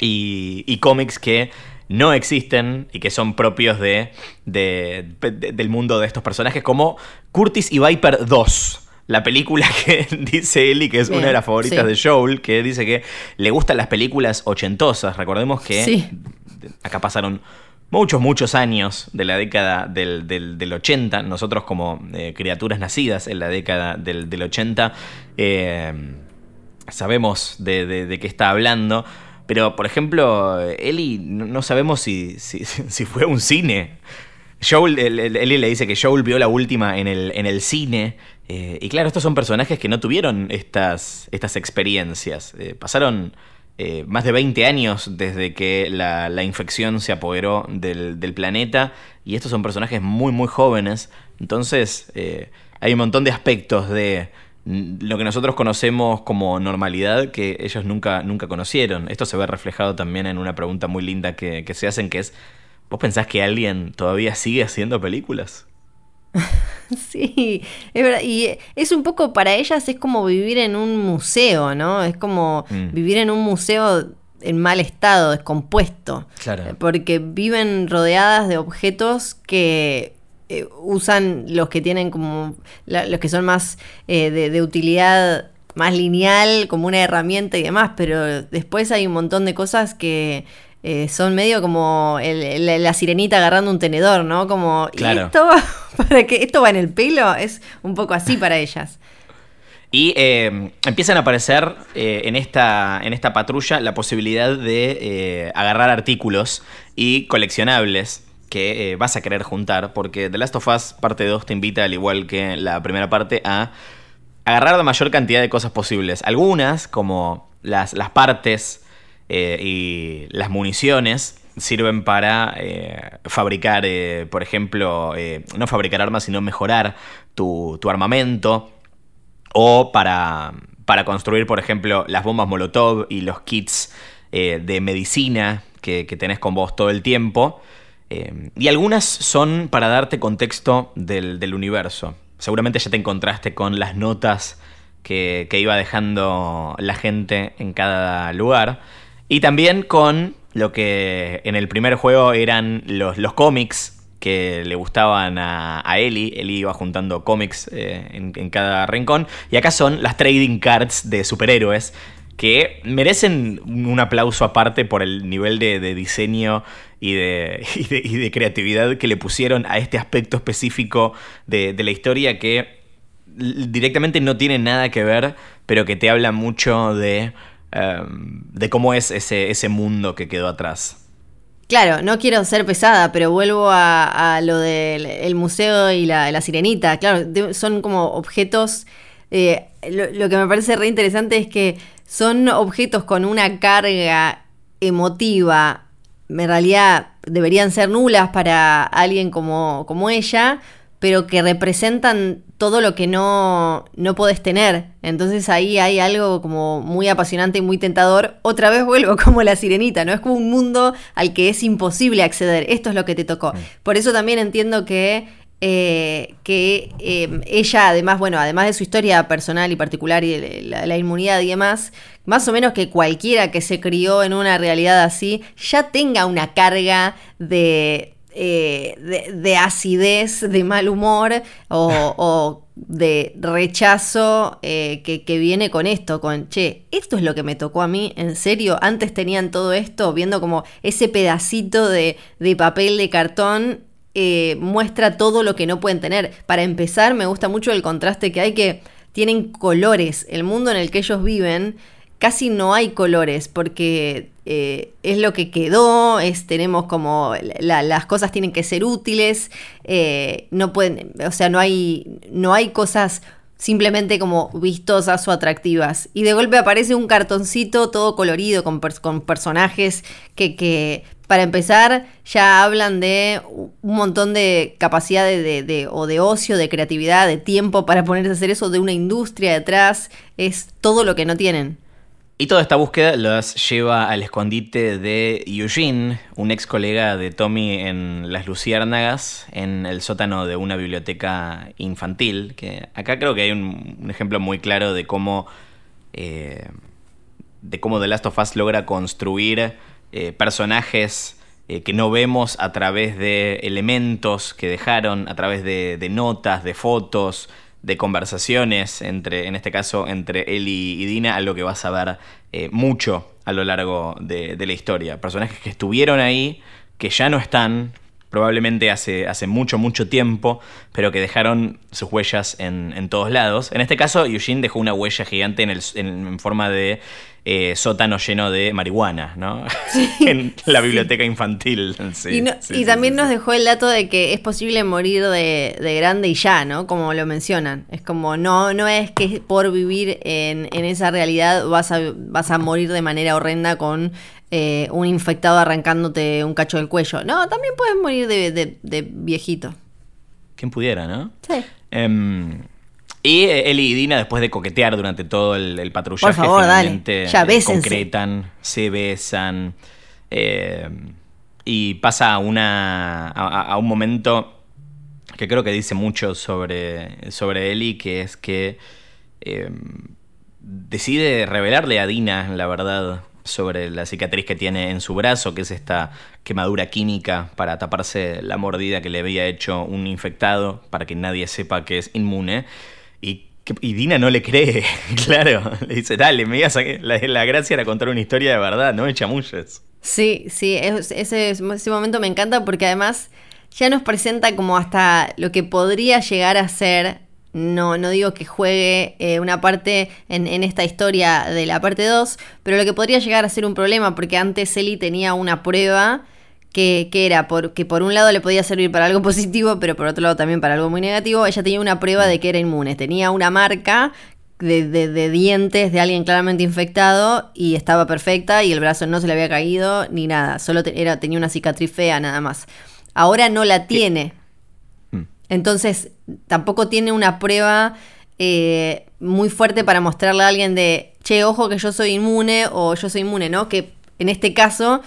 y, cómics que no existen y que son propios de, del mundo de estos personajes, como Curtis y Viper 2 la película que dice Ellie, que es una de las favoritas de Joel, que dice que le gustan las películas ochentosas. Recordemos que acá pasaron muchos, muchos años de la década del, del, 80. Nosotros como eh, criaturas nacidas en la década del, del 80 eh, sabemos de, qué está hablando. Pero, por ejemplo, Ellie no, sabemos si, si, fue un cine. Joel, Ellie le dice que Joel vio la última en el, en el cine eh, y claro, estos son personajes que no tuvieron estas, estas experiencias. Pasaron eh, más de 20 años desde que la, infección se apoderó del, planeta y estos son personajes muy, muy jóvenes. Entonces, hay un montón de aspectos de lo que nosotros conocemos como normalidad que ellos nunca, nunca conocieron. Esto se ve reflejado también en una pregunta muy linda que, que se hacen, que es, ¿vos pensás que alguien todavía sigue haciendo películas? Sí, es verdad. Y es un poco, para ellas es como vivir en un museo, ¿no? Es como mm. vivir en un museo en mal estado, descompuesto. Claro. Porque viven rodeadas de objetos que eh, usan los que tienen como, los que son más eh, de utilidad más lineal, como una herramienta y demás, pero después hay un montón de cosas que eh, son medio como la sirenita agarrando un tenedor, ¿no? Como, ¿y esto, para que esto va en el pelo? Es un poco así para ellas. Y eh, empiezan a aparecer eh, en, esta, en esta patrulla la posibilidad de agarrar artículos y coleccionables que vas a querer juntar, porque The Last of Us parte 2 te invita, al igual que la primera parte, a agarrar la mayor cantidad de cosas posibles. Algunas, como las, las partes eh, y las municiones sirven para eh, fabricar, eh, por ejemplo, no fabricar armas, sino mejorar tu, armamento. O para, para, construir, por ejemplo, las bombas Molotov y los kits de medicina que, tenés con vos todo el tiempo. y algunas son para darte contexto del, universo. Seguramente ya te encontraste con las notas que, que iba dejando la gente en cada lugar. Y también con lo que en el primer juego eran los, los cómics que le gustaban a, a Ellie. Ellie iba juntando cómics eh, en, cada rincón. Y acá son las trading cards de superhéroes que merecen un aplauso aparte por el nivel de, diseño y de, y de, creatividad que le pusieron a este aspecto específico de, de la historia que directamente no tiene nada que ver, pero que te habla mucho de Em, de cómo es ese, ese mundo que quedó atrás. Claro, no quiero ser pesada, pero vuelvo a, lo del museo y la, sirenita. Claro, son como objetos. Eh, lo, que me parece re interesante es que son objetos con una carga emotiva. En realidad deberían ser nulas para alguien como, como ella, pero que representan todo lo que no, no podés tener. Entonces ahí hay algo como muy apasionante y muy tentador. Otra vez vuelvo como la sirenita, ¿no? Es como un mundo al que es imposible acceder. Esto es lo que te tocó. Por eso también entiendo que eh, que eh, ella además, bueno, además de su historia personal y particular y de la, la, inmunidad y demás, más o menos que cualquiera que se crió en una realidad así, ya tenga una carga de, eh, de, de, acidez, de mal humor o, o de rechazo eh, que, que, viene con esto, con, che, esto es lo que me tocó a mí, en serio, antes tenían todo esto, viendo como ese pedacito de, de papel de cartón eh, muestra todo lo que no pueden tener. Para empezar, me gusta mucho el contraste que hay que tienen colores. El mundo en el que ellos viven casi no hay colores porque eh, es lo que quedó, es, tenemos como la, las cosas tienen que ser útiles, eh, no pueden, o sea, no hay, no hay cosas simplemente como vistosas o atractivas. Y de golpe aparece un cartoncito todo colorido con, con personajes que, que, para empezar, ya hablan de un montón de capacidad de, de, o de ocio, de creatividad, de tiempo para ponerse a hacer eso, de una industria detrás. Es todo lo que no tienen. Y toda esta búsqueda los lleva al escondite de Eugene, un ex colega de Tommy en Las Luciérnagas, en el sótano de una biblioteca infantil. Que acá creo que hay un, ejemplo muy claro de cómo, eh, de cómo The Last of Us logra construir eh, personajes eh, que no vemos a través de elementos que dejaron, a través de notas, de fotos, de conversaciones entre, en este caso, entre él y, y Dina, algo que vas a ver eh, mucho a lo largo de, de, la historia. Personajes que estuvieron ahí, que ya no están, probablemente hace, hace mucho, mucho tiempo, pero que dejaron sus huellas en, en todos lados. En este caso, Eugene dejó una huella gigante en, el, en, en forma de eh, sótano lleno de marihuana, ¿no? Sí, en la biblioteca sí. infantil. Sí, y, no, y también nos dejó el dato de que es posible morir de, de, grande y ya, ¿no? Como lo mencionan. Es como, no, no es que por vivir en, en esa realidad vas a, vas a morir de manera horrenda con eh, un infectado arrancándote un cacho del cuello. No, también puedes morir de, de, de viejito. ¿Quién pudiera, no? Sí. Um, y Eli y Dina, después de coquetear durante todo el, el patrullaje, Por favor, ya, eh, concretan, se besan. Eh, y pasa una, a, a, un momento que creo que dice mucho sobre, sobre Eli, que es que eh, decide revelarle a Dina la verdad sobre la cicatriz que tiene en su brazo, que es esta quemadura química para taparse la mordida que le había hecho un infectado, para que nadie sepa que es inmune. Y, y, Dina no le cree, claro. Le dice, dale, me digas la, la, gracia era contar una historia de verdad, no me chamulles. Sí, sí, ese, ese momento me encanta porque además ya nos presenta como hasta lo que podría llegar a ser. No, no digo que juegue eh, una parte en, en, esta historia de la parte 2, pero lo que podría llegar a ser un problema, porque antes Ellie tenía una prueba que, que, era por, que por un lado le podía servir para algo positivo, pero por otro lado también para algo muy negativo. Ella tenía una prueba de que era inmune, tenía una marca de, de, de, dientes de alguien claramente infectado y estaba perfecta y el brazo no se le había caído ni nada, solo te, era, tenía una cicatriz fea nada más. Ahora no la tiene. Entonces tampoco tiene una prueba eh, muy fuerte para mostrarle a alguien de, che, ojo que yo soy inmune o yo soy inmune, ¿no? Que en este caso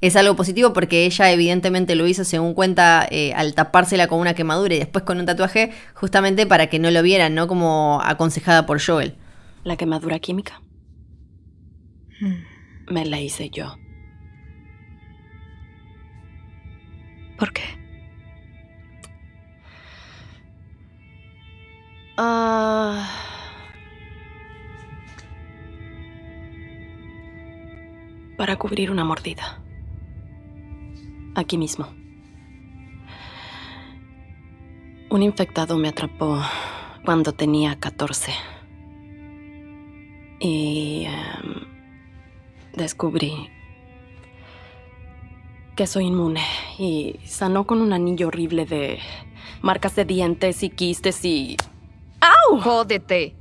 es algo positivo porque ella evidentemente lo hizo según cuenta eh, al tapársela con una quemadura y después con un tatuaje justamente para que no lo vieran, ¿no? Como aconsejada por Joel. La quemadura química. Hmm. Me la hice yo. ¿Por qué? Uh... Para cubrir una mordida aquí mismo. Un infectado me atrapó cuando tenía 14. Y um, descubrí que soy inmune y sanó con un anillo horrible de marcas de dientes y quistes y... ¡Jódete!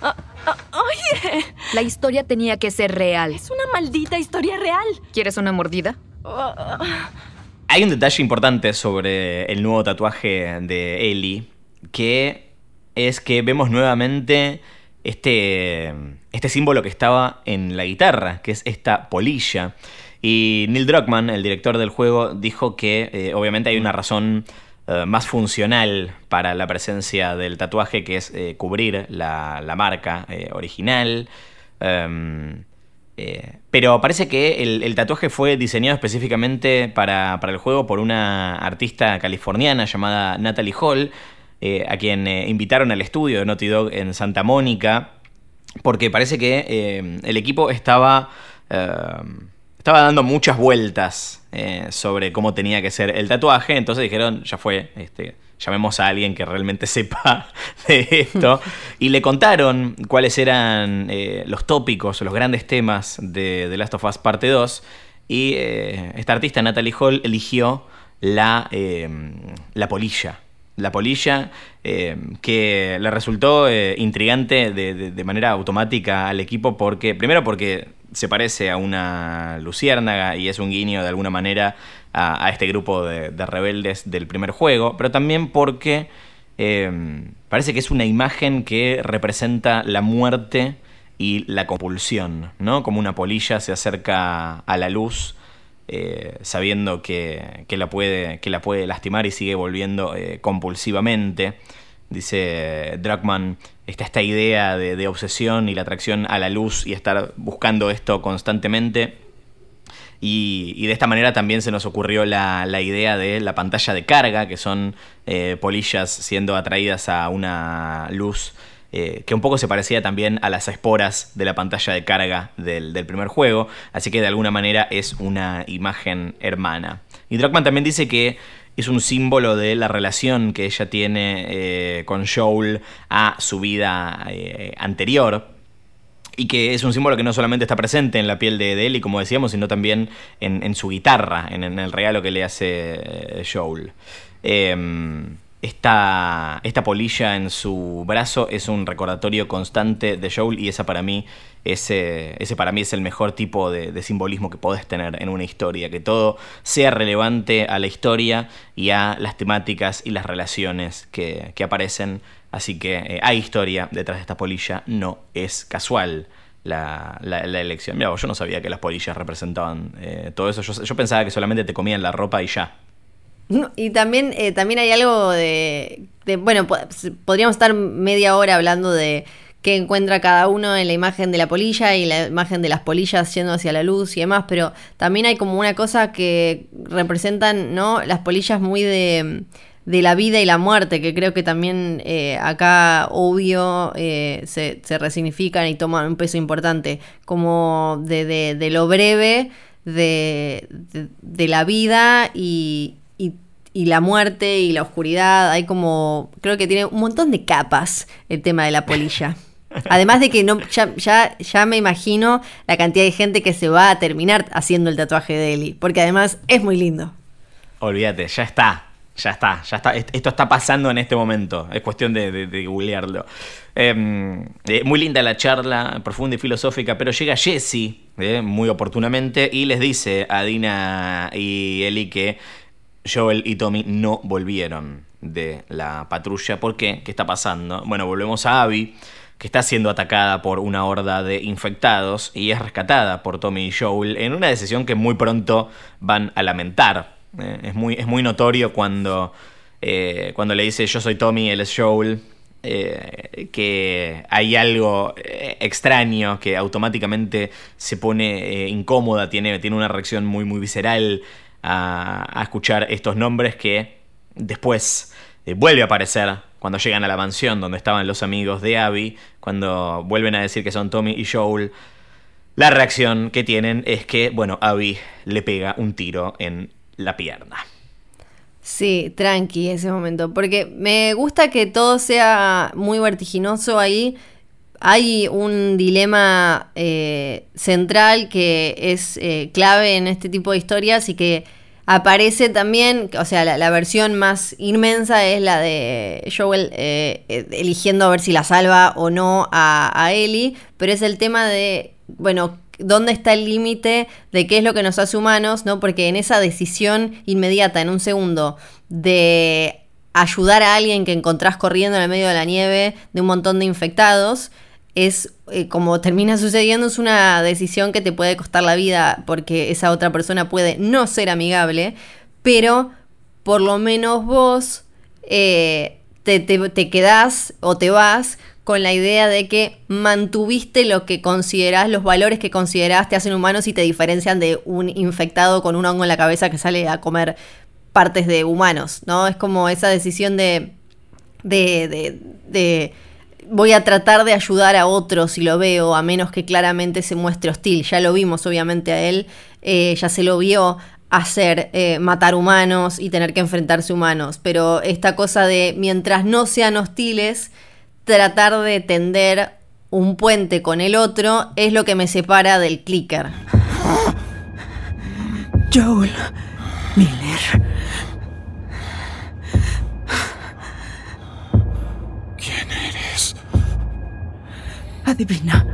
Uh, uh, oye. La historia tenía que ser real. Es una maldita historia real. ¿Quieres una mordida? Hay un detalle importante sobre el nuevo tatuaje de Ellie, que es que vemos nuevamente este, este símbolo que estaba en la guitarra, que es esta polilla. Y Neil Druckmann, el director del juego, dijo que eh, obviamente hay una razón eh, más funcional para la presencia del tatuaje, que es eh, cubrir la, la marca eh, original. Em, pero parece que el, el tatuaje fue diseñado específicamente para, para el juego por una artista californiana llamada Natalie Hall, a quien invitaron al estudio de Naughty Dog en Santa Mónica, porque parece que el equipo estaba, estaba dando muchas vueltas eh, sobre cómo tenía que ser el tatuaje, entonces dijeron, ya fue, este, llamemos a alguien que realmente sepa de esto, y le contaron cuáles eran eh, los tópicos, los grandes temas de The Last of Us Parte 2, y eh, esta artista, Natalie Hall, eligió la, la polilla la polilla, eh, que le resultó eh, intrigante de, de- manera automática al equipo porque, primero porque se parece a una luciérnaga y es un guiño de alguna manera a, este grupo de, de rebeldes del primer juego, pero también porque eh, parece que es una imagen que representa la muerte y la compulsión, ¿no? Como una polilla se acerca a la luz eh, sabiendo que, que la puede, que la puede lastimar y sigue volviendo eh, compulsivamente. Dice Druckmann, está esta idea de, obsesión y la atracción a la luz y estar buscando esto constantemente. Y, y de esta manera también se nos ocurrió la, la idea de la pantalla de carga, que son eh, polillas siendo atraídas a una luz eh, que un poco se parecía también a las esporas de la pantalla de carga del, del primer juego, así que de alguna manera es una imagen hermana. Y Druckmann también dice que es un símbolo de la relación que ella tiene eh, con Joel a su vida eh, anterior, y que es un símbolo que no solamente está presente en la piel de, de Ellie, como decíamos, sino también en, su guitarra, en, el regalo que le hace Joel. Eh, esta, esta polilla en su brazo es un recordatorio constante de Joel y esa para mí, ese, ese para mí es el mejor tipo de, de simbolismo que podés tener en una historia, que todo sea relevante a la historia y a las temáticas y las relaciones que, que aparecen. Así que eh, hay historia detrás de esta polilla, no es casual la, la- la elección. Mira, yo no sabía que las polillas representaban eh, todo eso. Yo, yo pensaba que solamente te comían la ropa y ya. Y también, eh, también hay algo de, bueno, podríamos estar media hora hablando de qué encuentra cada uno en la imagen de la polilla y la imagen de las polillas yendo hacia la luz y demás, pero también hay como una cosa que representan, ¿no? Las polillas muy de, de la vida y la muerte, que creo que también eh, acá, obvio, eh, se, resignifican y toman un peso importante, como de- de lo breve de, de- de la vida y, y- y la muerte y la oscuridad. Hay como, creo que tiene un montón de capas el tema de la polilla. Además de que no, ya, ya, ya me imagino la cantidad de gente que se va a terminar haciendo el tatuaje de Eli, porque además es muy lindo. Olvídate, ya está. Ya está, ya está. Est- Esto está pasando en este momento. Es cuestión de, de, de googlearlo. Eh, eh, muy linda la charla, profunda y filosófica, pero llega Jesse, eh, muy oportunamente, y les dice a Dina y Eli que Joel y Tommy no volvieron de la patrulla. ¿Por qué? ¿Qué está pasando? Bueno, volvemos a Abby, que está siendo atacada por una horda de infectados y es rescatada por Tommy y Joel en una decisión que muy pronto van a lamentar. Eh, es, muy, es muy notorio cuando, eh, cuando le dice yo soy Tommy, él es Joel. eh, que hay algo extraño que automáticamente se pone incómoda, tiene, tiene una reacción muy, muy visceral a, escuchar estos nombres que después eh, vuelve a aparecer cuando llegan a la mansión donde estaban los amigos de Abby, cuando vuelven a decir que son Tommy y Joel. La reacción que tienen es que, bueno, Abby le pega un tiro en la pierna. Sí, tranqui ese momento, porque me gusta que todo sea muy vertiginoso ahí. Hay un dilema eh, central que es eh, clave en este tipo de historias y que aparece también, o sea, la, versión más inmensa es la de Joel eh, eh, eligiendo a ver si la salva o no a, a Ellie, pero es el tema de, bueno, dónde está el límite de qué es lo que nos hace humanos, ¿no? Porque en esa decisión inmediata, en un segundo, de ayudar a alguien que encontrás corriendo en el medio de la nieve de un montón de infectados, es eh, como termina sucediendo, es una decisión que te puede costar la vida porque esa otra persona puede no ser amigable, pero por lo menos vos eh, te, te, te quedás o te vas con la idea de que mantuviste lo que considerás, los valores que considerás te hacen humanos y te diferencian de un infectado con un hongo en la cabeza que sale a comer partes de humanos, ¿no? Es como esa decisión de, de, de, de voy a tratar de ayudar a otros si lo veo, a menos que claramente se muestre hostil. Ya lo vimos, obviamente, a él, eh, ya se lo vio hacer eh, matar humanos y tener que enfrentarse humanos, pero esta cosa de mientras no sean hostiles, tratar de tender un puente con el otro es lo que me separa del clicker. Joel Miller. Adivina.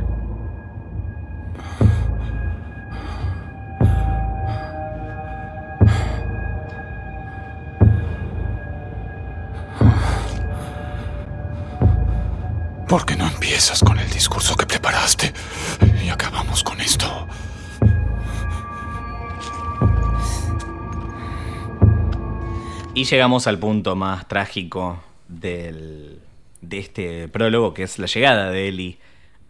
¿Por qué no empiezas con el discurso que preparaste y acabamos con esto? Y llegamos al punto más trágico del, de este prólogo, que es la llegada de Ellie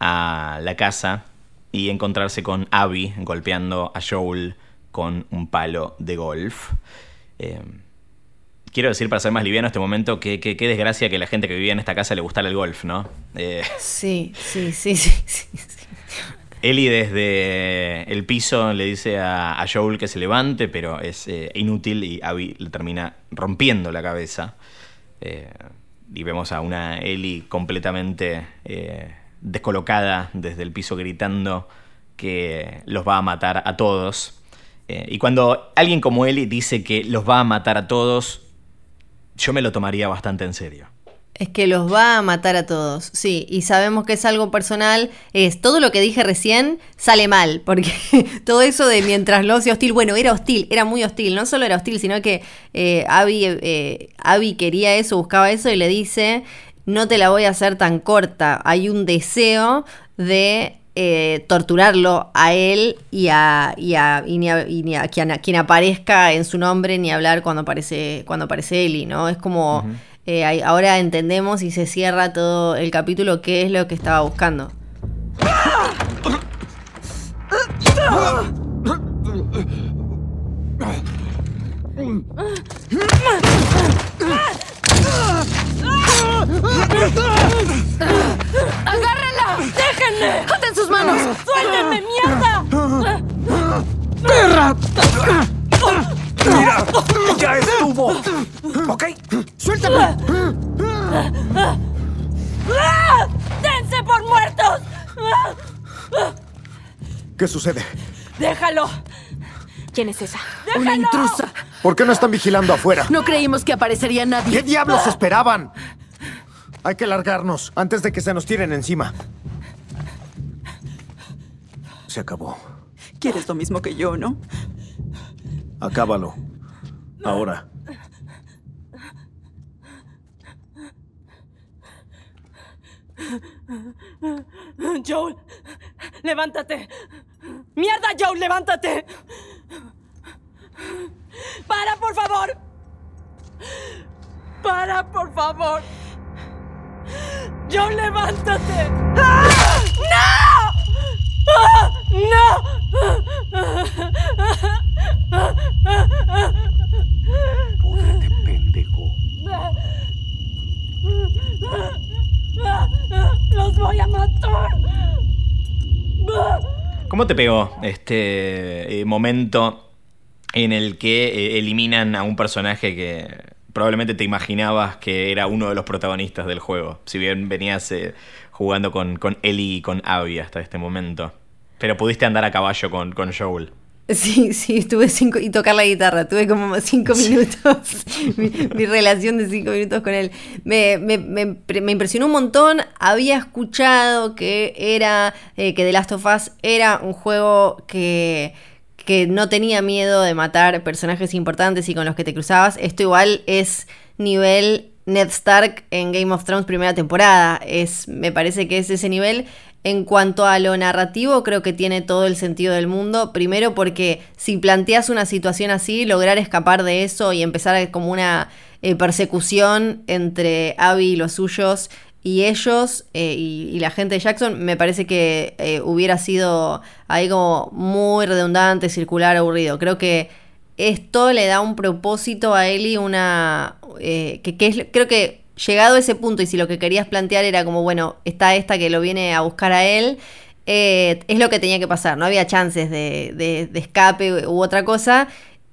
a la casa y encontrarse con Abby golpeando a Joel con un palo de golf. Eh, quiero decir, para ser más liviano este momento, que qué desgracia que la gente que vivía en esta casa le gustara el golf, ¿no? Eh, Sí, sí, sí, sí, sí. sí. Ellie desde el piso le dice a, a Joel que se levante, pero es eh, inútil y Abby le termina rompiendo la cabeza. Eh, y vemos a una Ellie completamente eh, descolocada desde el piso gritando que los va a matar a todos. Eh, y cuando alguien como Ellie dice que los va a matar a todos, yo me lo tomaría bastante en serio. Es que los va a matar a todos, sí, y sabemos que es algo personal, es todo lo que dije recién sale mal, porque todo eso de mientras lo sea hostil, bueno, era hostil, era muy hostil, no solo era hostil, sino que eh, Abby, eh, Abby quería eso, buscaba eso y le dice, no te la voy a hacer tan corta, hay un deseo de eh, torturarlo a él y a, y a, y ni a, y ni a quien, aparezca en su nombre ni hablar cuando aparece, cuando aparece Eli, ¿no? Es como... Eh, ahora entendemos y se cierra todo el capítulo qué es lo que estaba buscando. ¡Agárrenla! ¡Déjenme! ¡Aten sus manos! ¡Suéltenme, mierda! ¡Mira! ¡Ya estuvo! ¿Ok? ¡Suéltame! ¡Dense por muertos! ¿Qué sucede? ¡Déjalo! ¿Quién es esa? ¡Déjalo! Una intrusa. ¿Por qué no están vigilando afuera? No creímos que aparecería ¿Qué nadie. diablos esperaban? Hay que largarnos antes de que se nos tiren encima. Se acabó. Quieres lo mismo que yo, ¿no? Acábalo. Ahora. Joel, levántate. ¡Mierda, Joel, levántate! ¡Para, por favor! ¡Para, por favor! ¡Joel, levántate! ¡Ah! ¡No! ¡Ah! Púdrete, pendejo. ¡No! ¡Los voy a matar! ¿Cómo te pegó este eh, momento en el que eh, eliminan a un personaje que probablemente te imaginabas que era uno de los protagonistas del juego? Si bien venías eh, jugando con, con Ellie y con Abby hasta este momento. Pero pudiste andar a caballo con, con Joel. Sí, sí, estuve cinco y tocar la guitarra, tuve como cinco minutos, mi, mi relación de cinco minutos con él. Me, me- me pre- me impresionó un montón, había escuchado que era, eh, que The Last of Us era un juego que, que no tenía miedo de matar personajes importantes y con los que te cruzabas. Esto igual es nivel Ned Stark en Game of Thrones primera temporada, es, me parece que es ese nivel. En cuanto a lo narrativo, creo que tiene todo el sentido del mundo. Primero porque si planteas una situación así, lograr escapar de eso y empezar como una eh, persecución entre Abby y los suyos y ellos eh, y, la gente de Jackson, me parece que eh, hubiera sido ahí como muy redundante, circular, aburrido. Creo que esto le da un propósito a Ellie, una... que, que creo que llegado a ese punto y si lo que querías plantear era como, bueno, está esta que lo viene a buscar a él, eh, es lo que tenía que pasar, no había chances de, de, escape u otra cosa.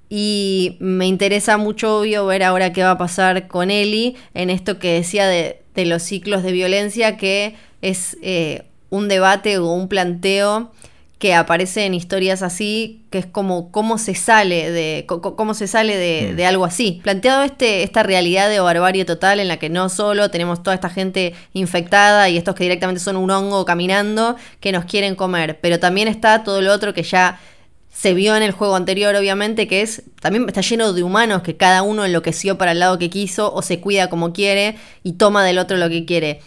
Y me interesa mucho, obvio, ver ahora qué va a pasar con Eli en esto que decía de, de los ciclos de violencia, que es eh, un debate o un planteo que aparece en historias así, que es como cómo se sale de cómo se sale mm. de, algo así. Planteado este, esta realidad de barbarie total en la que no solo tenemos toda esta gente infectada y estos que directamente son un hongo caminando que nos quieren comer, pero también está todo lo otro que ya se vio en el juego anterior, obviamente, que es también está lleno de humanos que cada uno enloqueció para el lado que quiso o se cuida como quiere y toma del otro lo que quiere.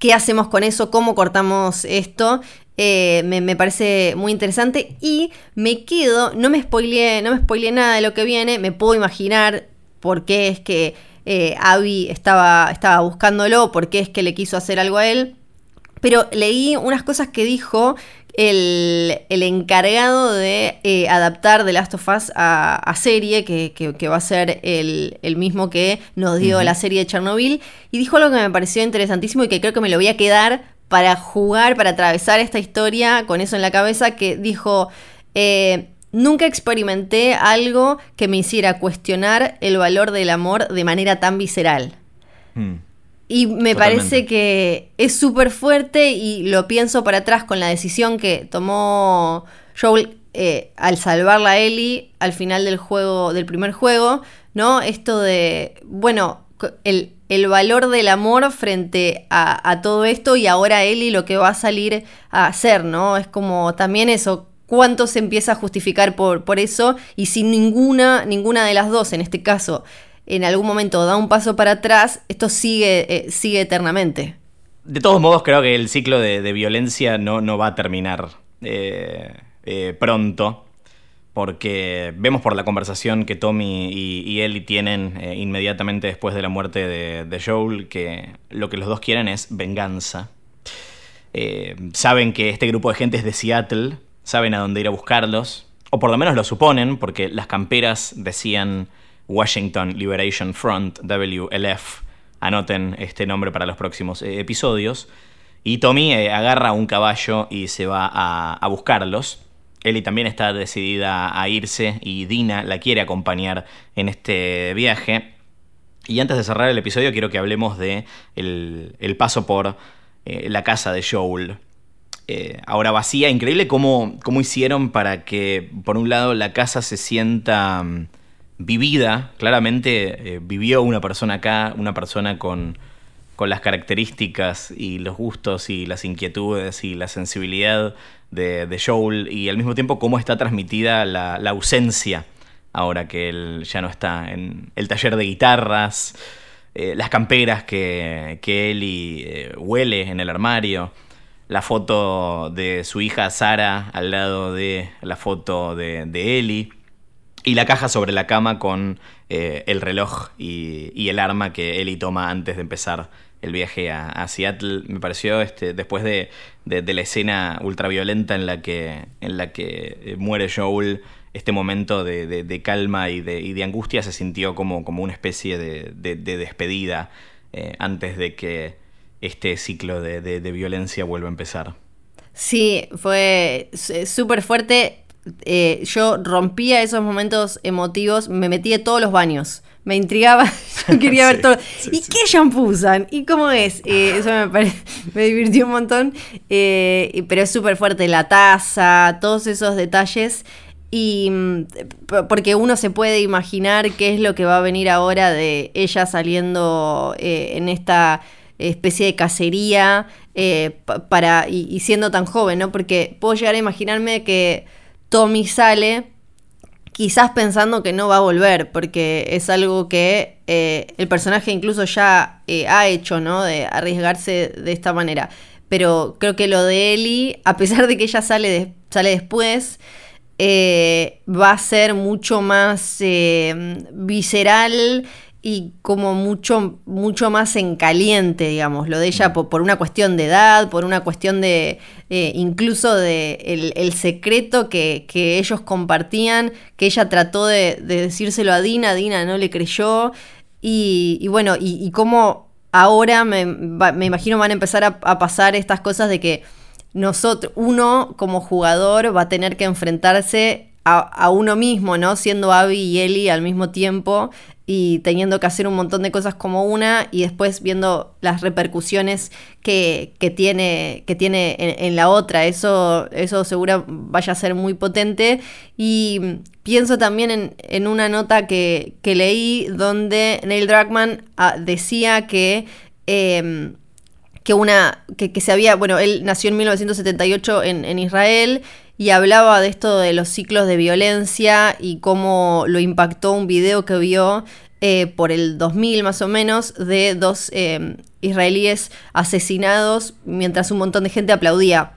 ¿Qué hacemos con eso? ¿Cómo cortamos esto? Eh, me, parece muy interesante y me quedo, no me spoileé, no me nada de lo que viene, me puedo imaginar por qué es que eh, Abby estaba, estaba buscándolo, por qué es que le quiso hacer algo a él, pero leí unas cosas que dijo el, encargado de eh, adaptar The Last of Us a, serie, que, va a ser el, mismo que nos dio la serie de Chernobyl, y dijo algo que me pareció interesantísimo y que creo que me lo voy a quedar para jugar, para atravesar esta historia con eso en la cabeza, que dijo, eh, nunca experimenté algo que me hiciera cuestionar el valor del amor de manera tan visceral. Hmm. Y me parece que es súper fuerte y lo pienso para atrás con la decisión que tomó Joel eh, al salvarla a Ellie al final del juego, del primer juego, ¿no? Esto de, bueno, el, el valor del amor frente a, todo esto y ahora Eli lo que va a salir a hacer, ¿no? Es como también eso, cuánto se empieza a justificar por, por eso y si ninguna, ninguna de las dos, en este caso, en algún momento da un paso para atrás, esto sigue, eh, sigue eternamente. De todos modos, creo que el ciclo de, violencia no, no, va a terminar eh, eh, pronto porque vemos por la conversación que Tommy y, Ellie tienen inmediatamente después de la muerte de, Joel, que lo que los dos quieren es venganza. Saben que este grupo de gente es de Seattle, saben a dónde ir a buscarlos, o por lo menos lo suponen, porque las camperas decían Washington Liberation Front, WLF, anoten este nombre para los próximos eh, episodios, y Tommy agarra un caballo y se va a buscarlos. Ellie también está decidida a irse y Dina la quiere acompañar en este viaje. Y antes de cerrar el episodio quiero que hablemos de el, paso por eh, la casa de Joel. Eh, ahora vacía, increíble cómo, cómo, hicieron para que, por un lado, la casa se sienta mm, vivida. Claramente eh, vivió una persona acá, una persona con, con las características y los gustos y las inquietudes y la sensibilidad de, Joel y al mismo tiempo cómo está transmitida la, ausencia ahora que él ya no está en el taller de guitarras, eh, las camperas que, que Eli eh, huele en el armario, la foto de su hija Sara al lado de la foto de, de Eli y la caja sobre la cama con eh, el reloj y, y, el arma que Eli toma antes de empezar el viaje a, Seattle. Me pareció, este, después de, la escena ultraviolenta en la que, en la que eh, muere Joel, este momento de, calma y, de, angustia se sintió como, como una especie de, despedida eh, antes de que este ciclo de, violencia vuelva a empezar. Sí, fue súper fuerte. Eh, yo rompía esos momentos emotivos, me metí de todos los baños me intrigaba, yo quería ver todo. ¿Y qué shampoo usan? ¿Y cómo es? Eh, eso me, me divirtió un montón, eh, pero es súper fuerte la taza, todos esos detalles. Y mm, porque uno se puede imaginar qué es lo que va a venir ahora de ella saliendo en esta especie de cacería para, y, y siendo tan joven, ¿no? Porque puedo llegar a imaginarme que Tommy sale quizás pensando que no va a volver, porque es algo que eh, el personaje incluso ya eh, ha hecho, ¿no? De arriesgarse de esta manera. pero creo que lo de Ellie, a pesar de que ella sale, sale después, eh, va a ser mucho más visceral y como mucho, mucho más en caliente, digamos, lo de ella por, una cuestión de edad, por una cuestión de eh, incluso de el, secreto que, ellos compartían, que ella trató de, decírselo a Dina, Dina no le creyó, y, bueno, y, cómo ahora me, me, imagino van a empezar a, a pasar estas cosas de que nosotros, uno como jugador va a tener que enfrentarse a, uno mismo, ¿no? Siendo Abby y Ellie al mismo tiempo y teniendo que hacer un montón de cosas como una y después viendo las repercusiones que, tiene, que tiene en, la otra. Eso, eso seguro vaya a ser muy potente. Y pienso también en, una nota que, leí donde Neil Druckmann ah, decía que... Em, que una que, se había, bueno, él nació en 1978 en, en Israel y hablaba de esto de los ciclos de violencia y cómo lo impactó un video que vio eh, por el 2000 más o menos de dos eh, israelíes asesinados mientras un montón de gente aplaudía.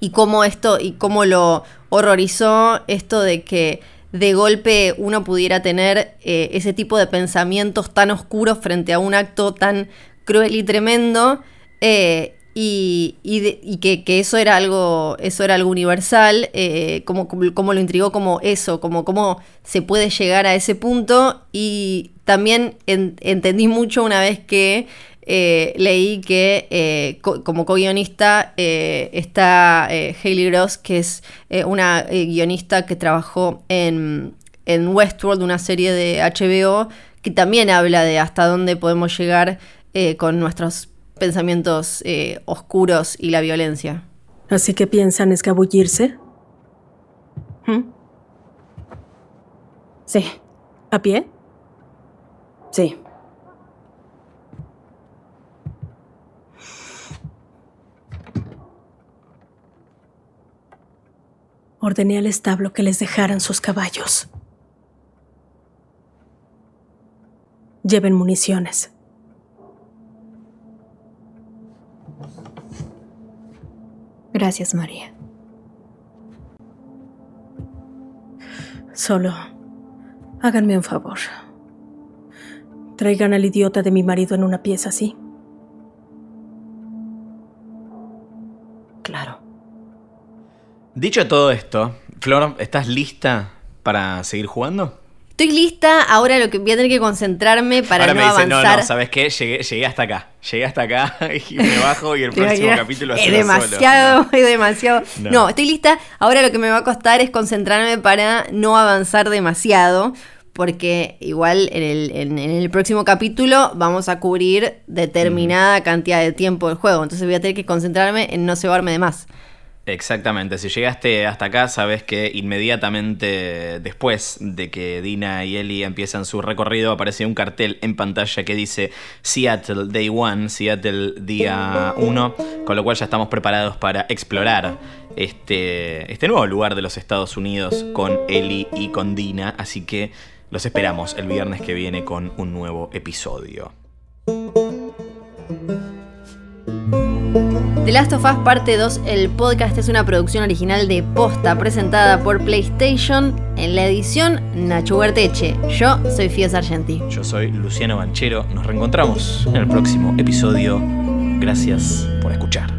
Y cómo esto, y cómo lo horrorizó esto de que de golpe uno pudiera tener eh, ese tipo de pensamientos tan oscuros frente a un acto tan cruel y tremendo y, que, eso era algo, eso era algo universal, eh, como, como, lo intrigó como eso, como cómo se puede llegar a ese punto. Y también entendí mucho una vez que eh, leí que eh, como co-guionista está Hayley Gross, que es una guionista que trabajó en, en Westworld, una serie de HBO, que también habla de hasta dónde podemos llegar con nuestros pensamientos eh, oscuros y la violencia. ¿Así que piensan escabullirse? ¿Mm? Sí. ¿A pie? Sí. Ordené al establo que les dejaran sus caballos. Lleven municiones. Gracias, María. Solo háganme un favor. Traigan al idiota de mi marido en una pieza así. Claro. Dicho todo esto, Flor, ¿estás lista para seguir jugando? Estoy lista, ahora lo que voy a tener que concentrarme para ahora no me dice, avanzar. No, no, ¿sabes qué? Llegué, hasta acá. Llegué hasta acá y me bajo y el próximo capítulo es demasiado, es demasiado. No. estoy lista. Ahora lo que me va a costar es concentrarme para no avanzar demasiado. Porque igual en el, en el próximo capítulo vamos a cubrir determinada cantidad de tiempo del juego. Entonces voy a tener que concentrarme en no cebarme de más. Exactamente, si llegaste hasta acá sabes que inmediatamente después de que Dina y Ellie empiezan su recorrido aparece un cartel en pantalla que dice Seattle Day One, Seattle Día 1, con lo cual ya estamos preparados para explorar este, este nuevo lugar de los Estados Unidos con Ellie y con Dina, así que los esperamos el viernes que viene con un nuevo episodio. The Last of Us Parte 2, el podcast es una producción original de Posta presentada por PlayStation en la edición Nacho Huerteche. Yo soy Fío Sargenti. Yo soy Luciano Banchero. Nos reencontramos en el próximo episodio. Gracias por escuchar.